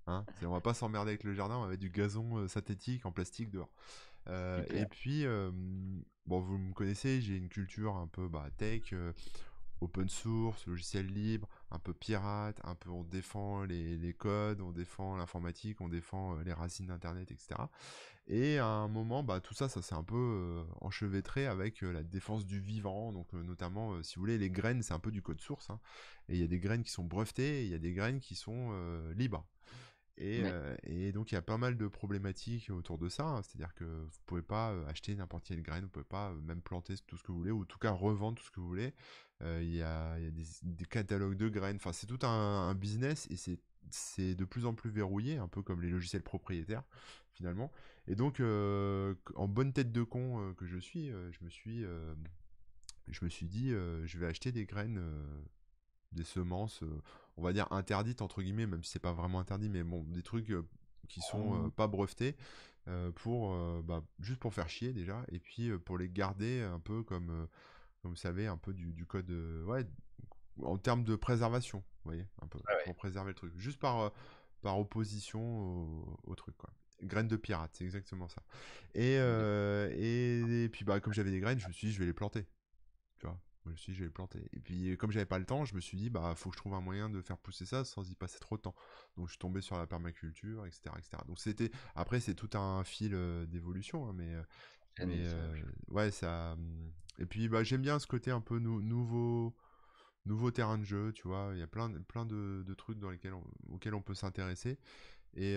Hein on va pas s'emmerder avec le jardin, on va mettre du gazon synthétique en plastique dehors. et puis, bon, vous me connaissez, j'ai une culture un peu bah, tech open source, logiciel libre, un peu pirate, un peu on défend les, codes, on défend l'informatique, on défend euh, les racines d'Internet, etc. Et à un moment, bah, tout ça, ça s'est un peu euh, enchevêtré avec euh, la défense du vivant. Donc, notamment, si vous voulez, les graines, c'est un peu du code source. Hein. et il y a des graines qui sont brevetées et il y a des graines qui sont libres. Et, donc il y a pas mal de problématiques autour de ça, hein. c'est-à-dire que vous pouvez pas acheter n'importe quelle graine, vous pouvez pas même planter tout ce que vous voulez, ou en tout cas revendre tout ce que vous voulez. Il y a, des, catalogues de graines, enfin c'est tout un, business et c'est de plus en plus verrouillé, un peu comme les logiciels propriétaires finalement. Et donc en bonne tête de con que je suis, je me suis je me suis dit je vais acheter des graines des semences on va dire interdites entre guillemets, même si c'est pas vraiment interdit, mais bon, des trucs euh, qui sont euh, pas brevetés euh, pour bah, juste pour faire chier déjà, et puis pour les garder un peu comme comme vous savez un peu du, code ouais en termes de préservation, vous voyez, un peu pour préserver le truc, juste par par opposition au, truc quoi. Graines de pirate, c'est exactement ça. Et, et, et, puis bah comme j'avais des graines, je me suis dit je vais les planter. Tu vois, je me suis dit, je vais le planter. Et puis, comme j'avais pas le temps, je me suis dit, bah, faut que je trouve un moyen de faire pousser ça sans y passer trop de temps. Donc, je suis tombé sur la permaculture, etc., etc. Donc, c'était, après, c'est tout un fil euh, d'évolution, hein, mais, euh, euh, ouais, ça. Hum, et puis, bah, j'aime bien ce côté un peu nouveau, nouveau terrain de jeu, tu vois. Il y a plein, plein de, trucs dans lesquels auxquels on peut s'intéresser. Et,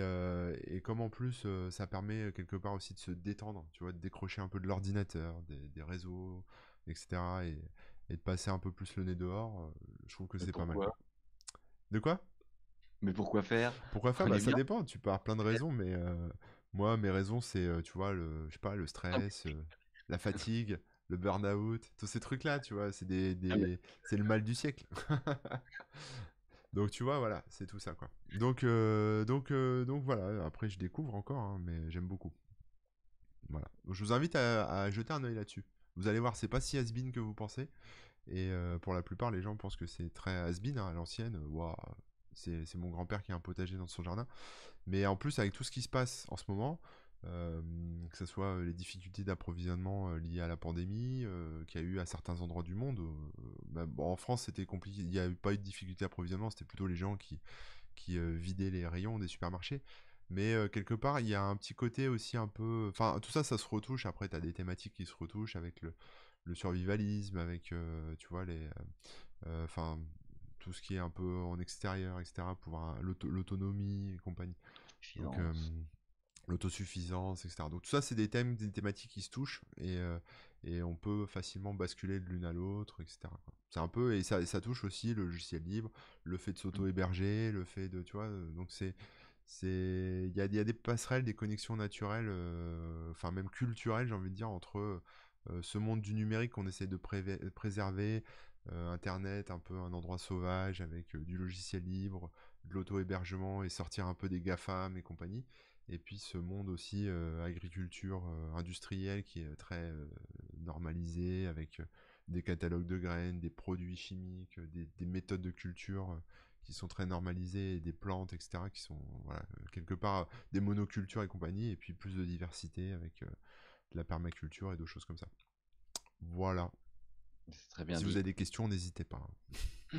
et, comme en plus, ça permet quelque part aussi de se détendre, tu vois, de décrocher un peu de l'ordinateur, des, des réseaux, etc. Et, et de passer un peu plus le nez dehors, euh, je trouve que c'est pas mal. De quoi? Mais pourquoi faire? Pourquoi faire? Bah, Ça dépend, tu avoir plein de raisons, mais euh, moi, mes raisons, c'est, euh, tu vois, le, je sais pas, le stress, la fatigue, le burn-out, tous ces trucs-là, tu vois, c'est des, ah des... c'est le mal du siècle. donc, tu vois, voilà, c'est tout ça, quoi. Donc, donc, donc voilà, après, je découvre encore, hein, mais j'aime beaucoup. Voilà. je vous invite à, à jeter un œil là-dessus. Vous allez voir, c'est pas si has que vous pensez. Et euh, pour la plupart, les gens pensent que c'est très has hein, à l'ancienne. Waouh, c'est mon grand-père qui a un potager dans son jardin. Mais en plus, avec tout ce qui se passe en ce moment, euh, que ce soit les difficultés d'approvisionnement euh, liées à la pandémie qu'il y a eu à certains endroits du monde. Bah, en France, c'était compliqué. Il n'y a pas eu de difficulté d'approvisionnement, c'était plutôt les gens qui vidaient les rayons des supermarchés. Mais quelque part, il y a un petit côté aussi un peu. Enfin, tout ça, ça se retouche. Après, tu as des thématiques qui se retouchent avec le, le survivalisme, avec, tu vois, les. Enfin, tout ce qui est un peu en extérieur, etc., pour l'autonomie et compagnie. Donc, l'autosuffisance, etc. Donc, tout ça, c'est des thèmes, des thématiques qui se touchent et, et on peut facilement basculer de l'une à l'autre, etc. C'est un peu. Et ça, ça touche aussi le logiciel libre, le fait de s'auto-héberger, le fait de. Tu vois, donc c'est il y a, des passerelles, des connexions naturelles, euh, enfin même culturelles, j'ai envie de dire, entre euh, ce monde du numérique qu'on essaie de préserver, euh, Internet, un peu un endroit sauvage avec du logiciel libre, de l'auto-hébergement et sortir un peu des GAFAM et compagnie. Et puis ce monde aussi agriculture industrielle qui est très normalisé avec des catalogues de graines, des produits chimiques, des méthodes de culture qui sont très normalisés, des plantes, etc., qui sont voilà, euh, quelque part des monocultures et compagnie, et puis plus de diversité avec euh, de la permaculture et d'autres choses comme ça. Voilà. très bien si vous avez des questions, n'hésitez pas.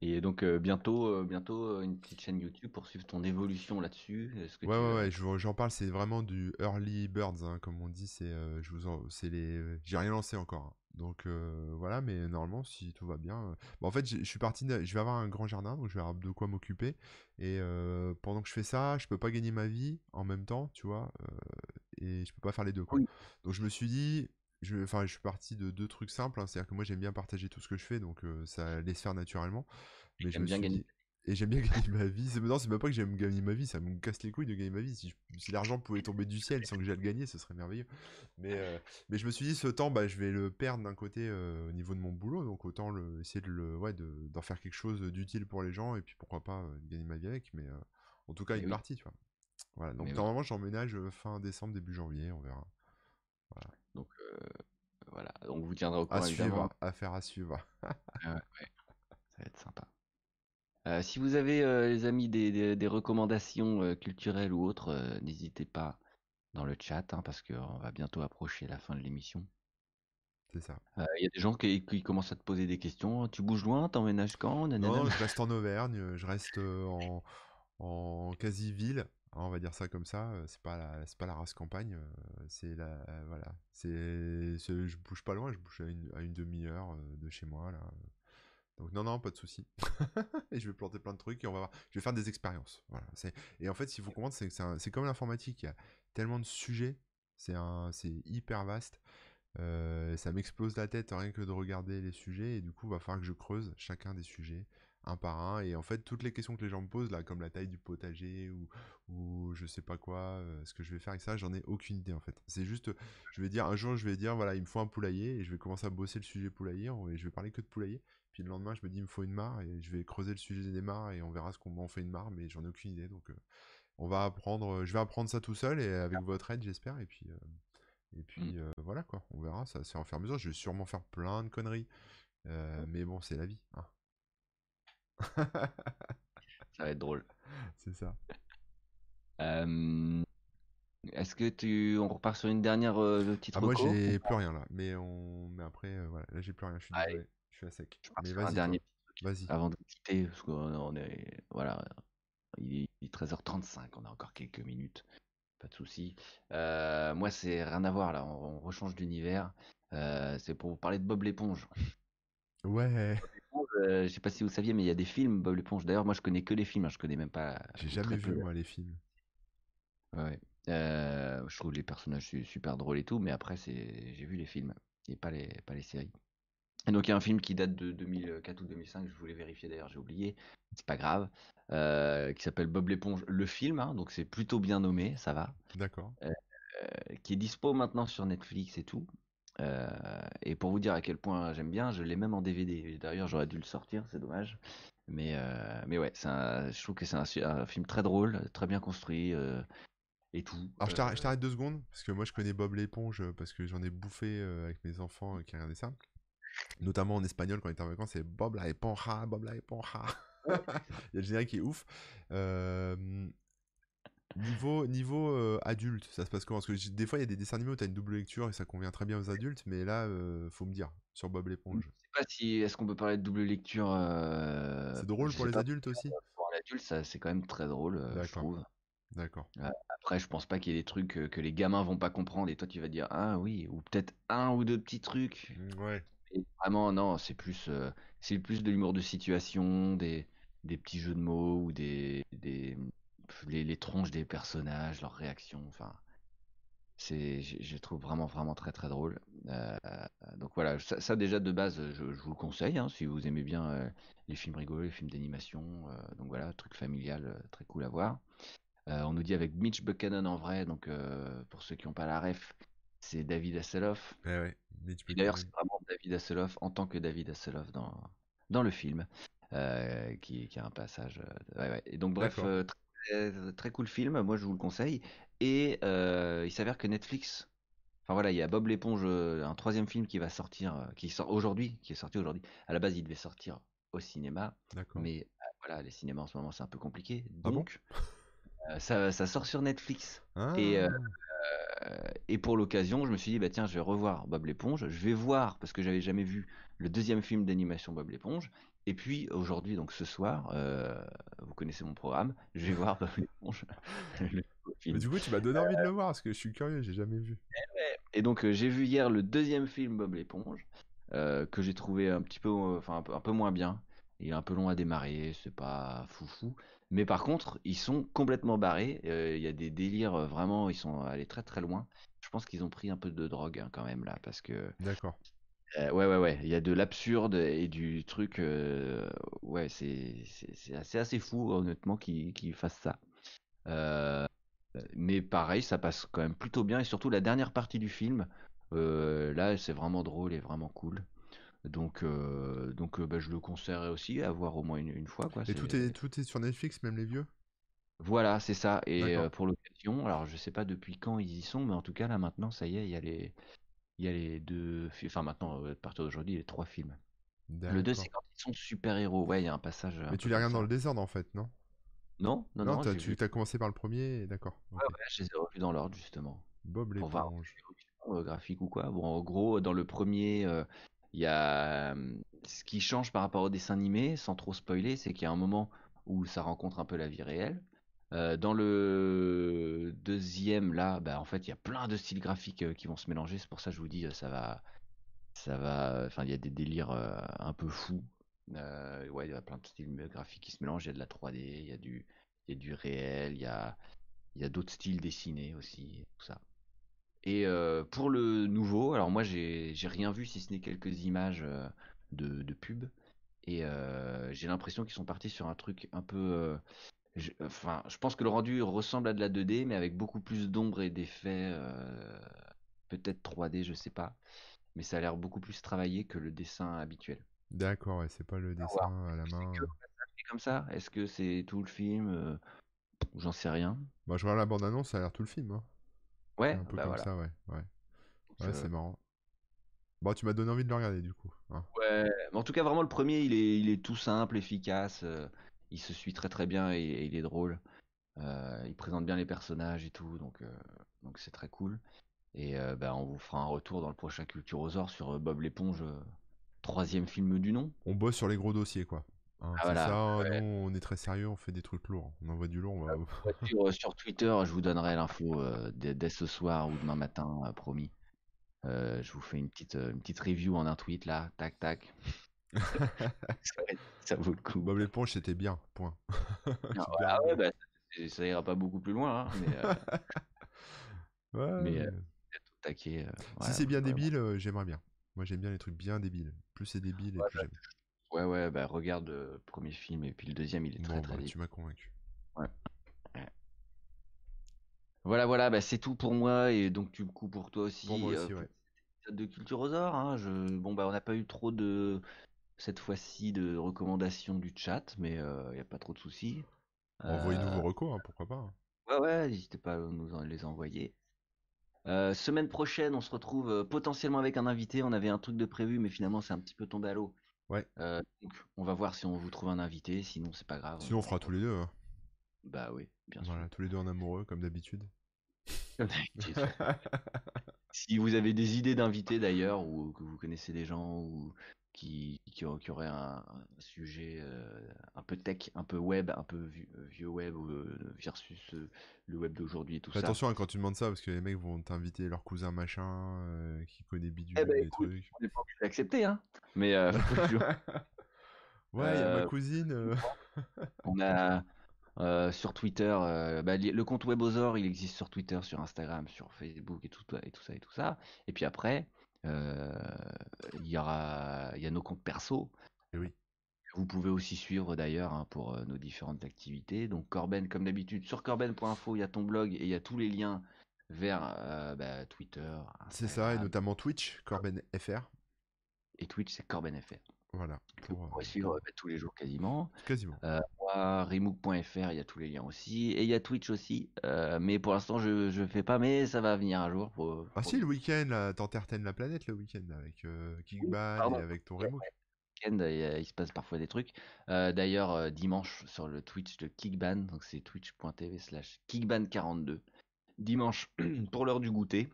Et donc bientôt, bientôt une petite chaîne YouTube pour suivre ton évolution là-dessus. ouais, ouais, ouais, j'en parle. C'est vraiment du early birds, hein, comme on dit. C'est, je vous, c'est les, j'ai rien lancé encore. Hein. Donc voilà, mais normalement, si tout va bien. en fait, je suis parti. Je vais avoir un grand jardin, donc je vais avoir de quoi m'occuper. Et pendant que je fais ça, je peux pas gagner ma vie en même temps, tu vois. et je peux pas faire les deux. Quoi. Donc je me suis dit, je, enfin, je suis parti de deux trucs simples. Hein. C'est-à-dire que moi, j'aime bien partager tout ce que je fais, donc ça allait se faire naturellement. Mais je bien gagner. Et j'aime bien gagner ma vie. C'est non, c'est pas que j'aime gagner ma vie, ça me casse les couilles de gagner ma vie. Si, si l'argent pouvait tomber du ciel sans que j'aille le gagner, ce serait merveilleux. Mais, mais je me suis dit, ce temps, bah, je vais le perdre d'un côté au niveau de mon boulot, donc autant le, essayer de le, ouais, d'en faire quelque chose d'utile pour les gens, et puis pourquoi pas gagner ma vie avec. Mais en tout cas, une partie, tu vois. Voilà. Donc normalement, j'emménage fin décembre, début janvier, on verra. Voilà. Donc voilà, on vous tiendra au courant. À suivre, affaire à suivre. ouais, Ça va être sympa. Euh, si vous avez, euh, les amis, des, recommandations euh, culturelles ou autres, n'hésitez pas dans le chat, hein, parce qu'on va bientôt approcher la fin de l'émission. C'est ça. Il y a des gens qui, commencent à te poser des questions. Tu bouges loin T'emménages quand Non, je reste en Auvergne, je reste en, en quasi-ville. Hein, on va dire ça comme ça, c'est pas la, c'est pas la race campagne, c'est la, voilà, c'est, je bouge pas loin, je bouge à une, demi-heure de chez moi là. Donc non non, pas de souci. et je vais planter plein de trucs et on va voir. Je vais faire des expériences. Et en fait, s'il faut comprendre, c'est, comme l'informatique, il y a tellement de sujets, c'est hyper vaste. ça m'explose la tête rien que de regarder les sujets et du coup, il va falloir que je creuse chacun des sujets un par un. Et en fait, toutes les questions que les gens me posent, là, comme la taille du potager ou, ou je sais pas quoi, euh, ce que je vais faire avec ça, j'en ai aucune idée en fait. C'est juste, je vais dire, un jour, je vais dire, voilà, il me faut un poulailler et je vais commencer à bosser le sujet poulailler et je vais parler que de poulailler. Puis le lendemain, je me dis, il me faut une mare et je vais creuser le sujet des mares et on verra ce qu'on en fait une mare, mais j'en ai aucune idée. Donc, euh, on va apprendre, je vais apprendre ça tout seul et avec votre aide, j'espère. Et puis, euh, et puis mmh. voilà quoi, on verra, ça c'est en faire mesure. Je vais sûrement faire plein de conneries. mais bon, c'est la vie. Hein. ça va être drôle. C'est ça. Est-ce que tu on repart sur une dernière euh, petite ah, Moi j'ai plus rien là, mais on mais après euh, voilà, là j'ai plus rien, je suis désolé, je suis à sec. mais vas-y. dernier vas-y. Avant de quitter parce qu'on est voilà, il est 13h35, on a encore quelques minutes. Pas de souci. Euh, moi c'est rien à voir là, on, rechange d'univers. c'est pour vous parler de Bob l'éponge. Ouais. Euh, je sais pas si vous saviez, mais il y a des films Bob l'éponge. D'ailleurs, moi, je connais que les films. Hein, je connais même pas. J'ai jamais vu moi les films. Ouais. Euh, je trouve les personnages super drôles et tout, mais après, c'est j'ai vu les films et pas les pas les séries. Et donc il y a un film qui date de 2004 ou 2005. Je voulais vérifier d'ailleurs, j'ai oublié. C'est pas grave. Euh, qui s'appelle Bob l'éponge, le film. Hein, donc c'est plutôt bien nommé, ça va. D'accord. qui est dispo maintenant sur Netflix et tout. Euh, et pour vous dire à quel point j'aime bien, je l'ai même en DVD. D'ailleurs, j'aurais dû le sortir, c'est dommage. Mais, euh, mais ouais, un, je trouve que c'est un, film très drôle, très bien construit euh, et tout. Alors, je t'arrête deux secondes, parce que moi, je connais Bob l'éponge, parce que j'en ai bouffé avec mes enfants qui regardaient ça. Notamment en espagnol, quand on était en vacances, c'est Bob la éponja, Bob la éponja. Il y a le générique qui est ouf. Niveau, niveau euh, adulte, ça se passe comment? Parce que des fois, il y a des dessins animés où tu as une double lecture et ça convient très bien aux adultes, mais là, euh, faut me dire, sur Bob l'éponge. Je sais pas si. Est-ce qu'on peut parler de double lecture euh, C'est drôle pour les adultes aussi? Pour l'adulte, c'est quand même très drôle, je trouve. D'accord. Après, je pense pas qu'il y ait des trucs que les gamins vont pas comprendre et toi, tu vas dire, ah oui, ou peut-être un ou deux petits trucs. Mmh, ouais. Vraiment, non, c'est plus, c'est plus de l'humour de situation, des, des petits jeux de mots ou des, des, les, tronches des personnages, leurs réactions, enfin, c'est, je, trouve vraiment, vraiment très, très drôle. Euh, donc voilà, ça, déjà de base, je, vous le conseille, hein, si vous aimez bien euh, les films rigolos, les films d'animation. Euh, donc voilà, truc familial, très cool à voir. on nous dit avec Mitch Buchanan en vrai, donc pour ceux qui n'ont pas la ref, c'est David Hasselhoff. Eh d'ailleurs, c'est vraiment David Hasselhoff en tant que David Hasselhoff dans, dans le film, qui, qui, a un passage. Et donc bref, très, cool film, moi je vous le conseille. Et euh, il s'avère que Netflix, enfin voilà, il y a Bob l'éponge, euh, un troisième film qui va sortir, euh, qui sort aujourd'hui, qui est sorti aujourd'hui. À la base, il devait sortir au cinéma, mais voilà, les cinémas en ce moment c'est un peu compliqué. Ah Donc, ça, ça, sort sur Netflix. Et, et pour l'occasion, je me suis dit, bah tiens, je vais revoir Bob l'éponge. Je vais voir, parce que j'avais jamais vu le deuxième film d'animation Bob l'éponge. Et puis aujourd'hui, donc ce soir, vous connaissez mon programme, je vais voir Bob l'éponge. Mais du coup, tu m'as donné envie de le voir, parce que je suis curieux, j'ai jamais vu. Et donc j'ai vu hier le deuxième film Bob l'éponge, que j'ai trouvé un petit peu, enfin un peu moins bien. Il est un peu long à démarrer, c'est pas foufou. Mais par contre, ils sont complètement barrés. Euh, il y a des délires euh, vraiment, ils sont allés très très loin. Je pense qu'ils ont pris un peu de drogue hein, quand même là, parce que. D'accord. Euh, ouais, ouais, ouais. Il y a de l'absurde et du truc. ouais, c'est assez, assez fou, honnêtement, qu'ils fassent ça. mais pareil, ça passe quand même plutôt bien. Et surtout, la dernière partie du film, là, c'est vraiment drôle et vraiment cool. Donc, euh, donc euh, bah, je le conseillerais aussi à voir au moins une, fois. Quoi. Et tout est, tout est sur Netflix, même les vieux? Voilà, c'est ça. Et euh, pour l'occasion, alors je sais pas depuis quand ils y sont, mais en tout cas là maintenant, ça y est, il y a les, il y a les deux, enfin maintenant à partir d'aujourd'hui, les trois films. Le 2, c'est quand ils sont super-héros. Ouais, il y a un passage. Mais tu les regardes dans le désordre en fait, non? Non, non, non. non tu as commencé par le premier, d'accord. Ouais, ouais, je les ai revus dans l'ordre justement. Bob l'éponge. graphique ou quoi. Bon, en gros, dans le premier, il y a ce qui change par rapport au dessin animé, sans trop spoiler, c'est qu'il y a un moment où ça rencontre un peu la vie réelle. dans le deuxième, là, bah, en fait, il y a plein de styles graphiques qui vont se mélanger. C'est pour ça que je vous dis, ça va, ça va. Enfin, il y a des délires un peu fous. ouais, il y a plein de styles graphiques qui se mélangent. Il y a de la 3D, il y a du, réel, il y a, il y a d'autres styles dessinés aussi, tout ça. Et pour le nouveau, alors moi j'ai rien vu si ce n'est quelques images de, de pub. Et j'ai l'impression qu'ils sont partis sur un truc un peu. je, enfin, je pense que le rendu ressemble à de la 2D, mais avec beaucoup plus d'ombre et d'effets. Peut-être 3D, je sais pas. Mais ça a l'air beaucoup plus travaillé que le dessin habituel. D'accord, ouais, c'est pas le dessin à la main. comme ça? Est-ce que c'est tout le film? J'en sais rien. Bah, je vois la bande-annonce, ça a l'air tout le film. Hein. Ouais, un peu bah comme ça, ouais. Ouais, ouais c'est marrant. Bon, tu m'as donné envie de le regarder du coup. Hein. Ouais, mais en tout cas, vraiment, le premier, il est, il est tout simple, efficace. Euh, il se suit très très bien et, il est drôle. Euh, il présente bien les personnages et tout, donc euh, donc c'est très cool. Et bah, on vous fera un retour dans le prochain Culturosaur sur Bob l'éponge, troisième film du nom. On bosse sur les gros dossiers, quoi. Hein, ah, ça, nous, on est très sérieux, on fait des trucs lourds. On envoie du lourd. On va... Euh, sur, Twitter, je vous donnerai l'info euh, dès, ce soir ou demain matin, euh, promis. je vous fais une petite, une petite review en un tweet là, tac tac. ça, vaut le coup. Bob l'éponge, c'était bien, point. ah, ouais, bah, ça ira pas beaucoup plus loin, hein, mais. ouais, mais si c'est bien débile, j'aimerais bien. Moi, j'aime bien les trucs bien débiles. Plus c'est débile, et plus bah, j'aime. Ouais, ouais, bah regarde le premier film et puis le deuxième, il est très très bah, Tu m'as convaincu. Ouais. Voilà, voilà, bah c'est tout pour moi et donc du coup pour toi aussi. Pour moi aussi, euh, ouais. De Culturosaure, hein, je... bon bah on n'a pas eu trop de cette fois-ci de recommandations du chat, mais il euh, n'y a pas trop de soucis. Envoyez-nous vos euh, recos, hein, pourquoi pas. Hein. Ouais, ouais, n'hésitez pas à nous en les envoyer. semaine prochaine, on se retrouve potentiellement avec un invité. On avait un truc de prévu, mais finalement c'est un petit peu tombé à l'eau. Ouais. Euh, donc, on va voir si on vous trouve un invité, sinon c'est pas grave. Sinon, on fera tous les deux. Hein. Bah oui, bien sûr. Voilà, tous les deux en amoureux, comme d'habitude. Comme d'habitude. si vous avez des idées d'invités d'ailleurs, ou que vous connaissez des gens, ou qui, qui, auraient un, sujet euh, un peu tech, un peu web, un peu vieux, web euh, versus le web d'aujourd'hui et tout ça. Attention hein, quand tu demandes ça, parce que les mecs vont t'inviter leur cousin machin, qui connaît bidule, eh ben, des trucs. On n'est pas obligé d'accepter, hein. Mais. Euh, ouais, il y a ma euh, cousine. Euh. on a. sur Twitter, bah, le compte Webosor, il existe sur Twitter, sur Instagram, sur Facebook et tout, et tout ça et tout ça. Et puis après, il y aura, il y a nos comptes perso. Et oui. Vous pouvez aussi suivre d'ailleurs hein, pour nos différentes activités. Donc Corben, comme d'habitude, sur corben.info, il y a ton blog et il y a tous les liens vers bah, Twitter. C'est ça, et notamment Twitch, Corben FR. Et Twitch, c'est CorbenFR. Voilà. Pour, euh, suivre bah, tous les jours quasiment. Quasiment. Euh, moi, Remook.fr, il y a tous les liens aussi. Et il y a Twitch aussi. Euh, mais pour l'instant, je ne fais pas, mais ça va venir un jour. Pour, Ah si, le week-end, t'entertaines la planète le week-end avec euh, Kickban et avec ton Remook. week il, se passe parfois des trucs. D'ailleurs, dimanche, sur le Twitch de Kickban, donc c'est twitch.tv slash Kickban42, dimanche, pour l'heure du goûter,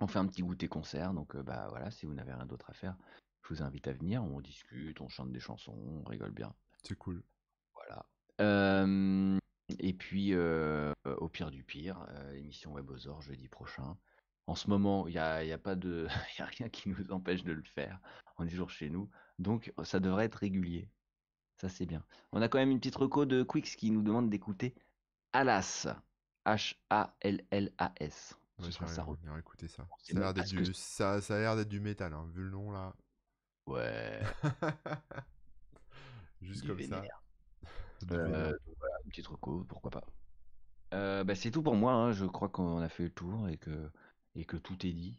on fait un petit goûter concert. Donc, bah voilà, si vous n'avez rien d'autre à faire, je vous invite à venir. On discute, on chante des chansons, on rigole bien. C'est cool. Et puis, au pire du pire, émission WebOzor jeudi prochain. En ce moment, il n'y a, y a, pas de, y a rien qui nous empêche de le faire. On est toujours chez nous. Donc, ça devrait être régulier. Ça, c'est bien. On a quand même une petite reco de Quix qui nous demande d'écouter Alas. H-A-L-L-A-S. Ouais, ça. Ça, a l'air d'être du, ça, ça a l'air d'être du métal, hein, vu le nom là. Ouais. Juste comme ça. Euh, voilà, une petite reco, pourquoi pas. Euh, bah, c'est tout pour moi. Hein. Je crois qu'on a fait le tour et que, et que tout est dit.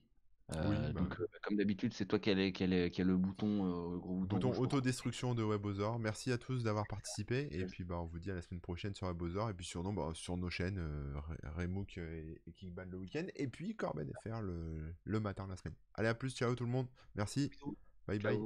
Euh, bah donc, comme d'habitude, c'est toi qui as, qui, qui le bouton, le gros bouton, bouton autodestruction de WebOzor. Merci à tous d'avoir participé. Et puis, bah, on vous dit à la semaine prochaine sur WebOzor. Et puis, sur, bah, sur nos chaînes, Remook et, et Kickban le week-end. Et puis, Corben FR le, le matin la semaine. Allez, à plus. Ciao tout le monde. Merci. Bye bye.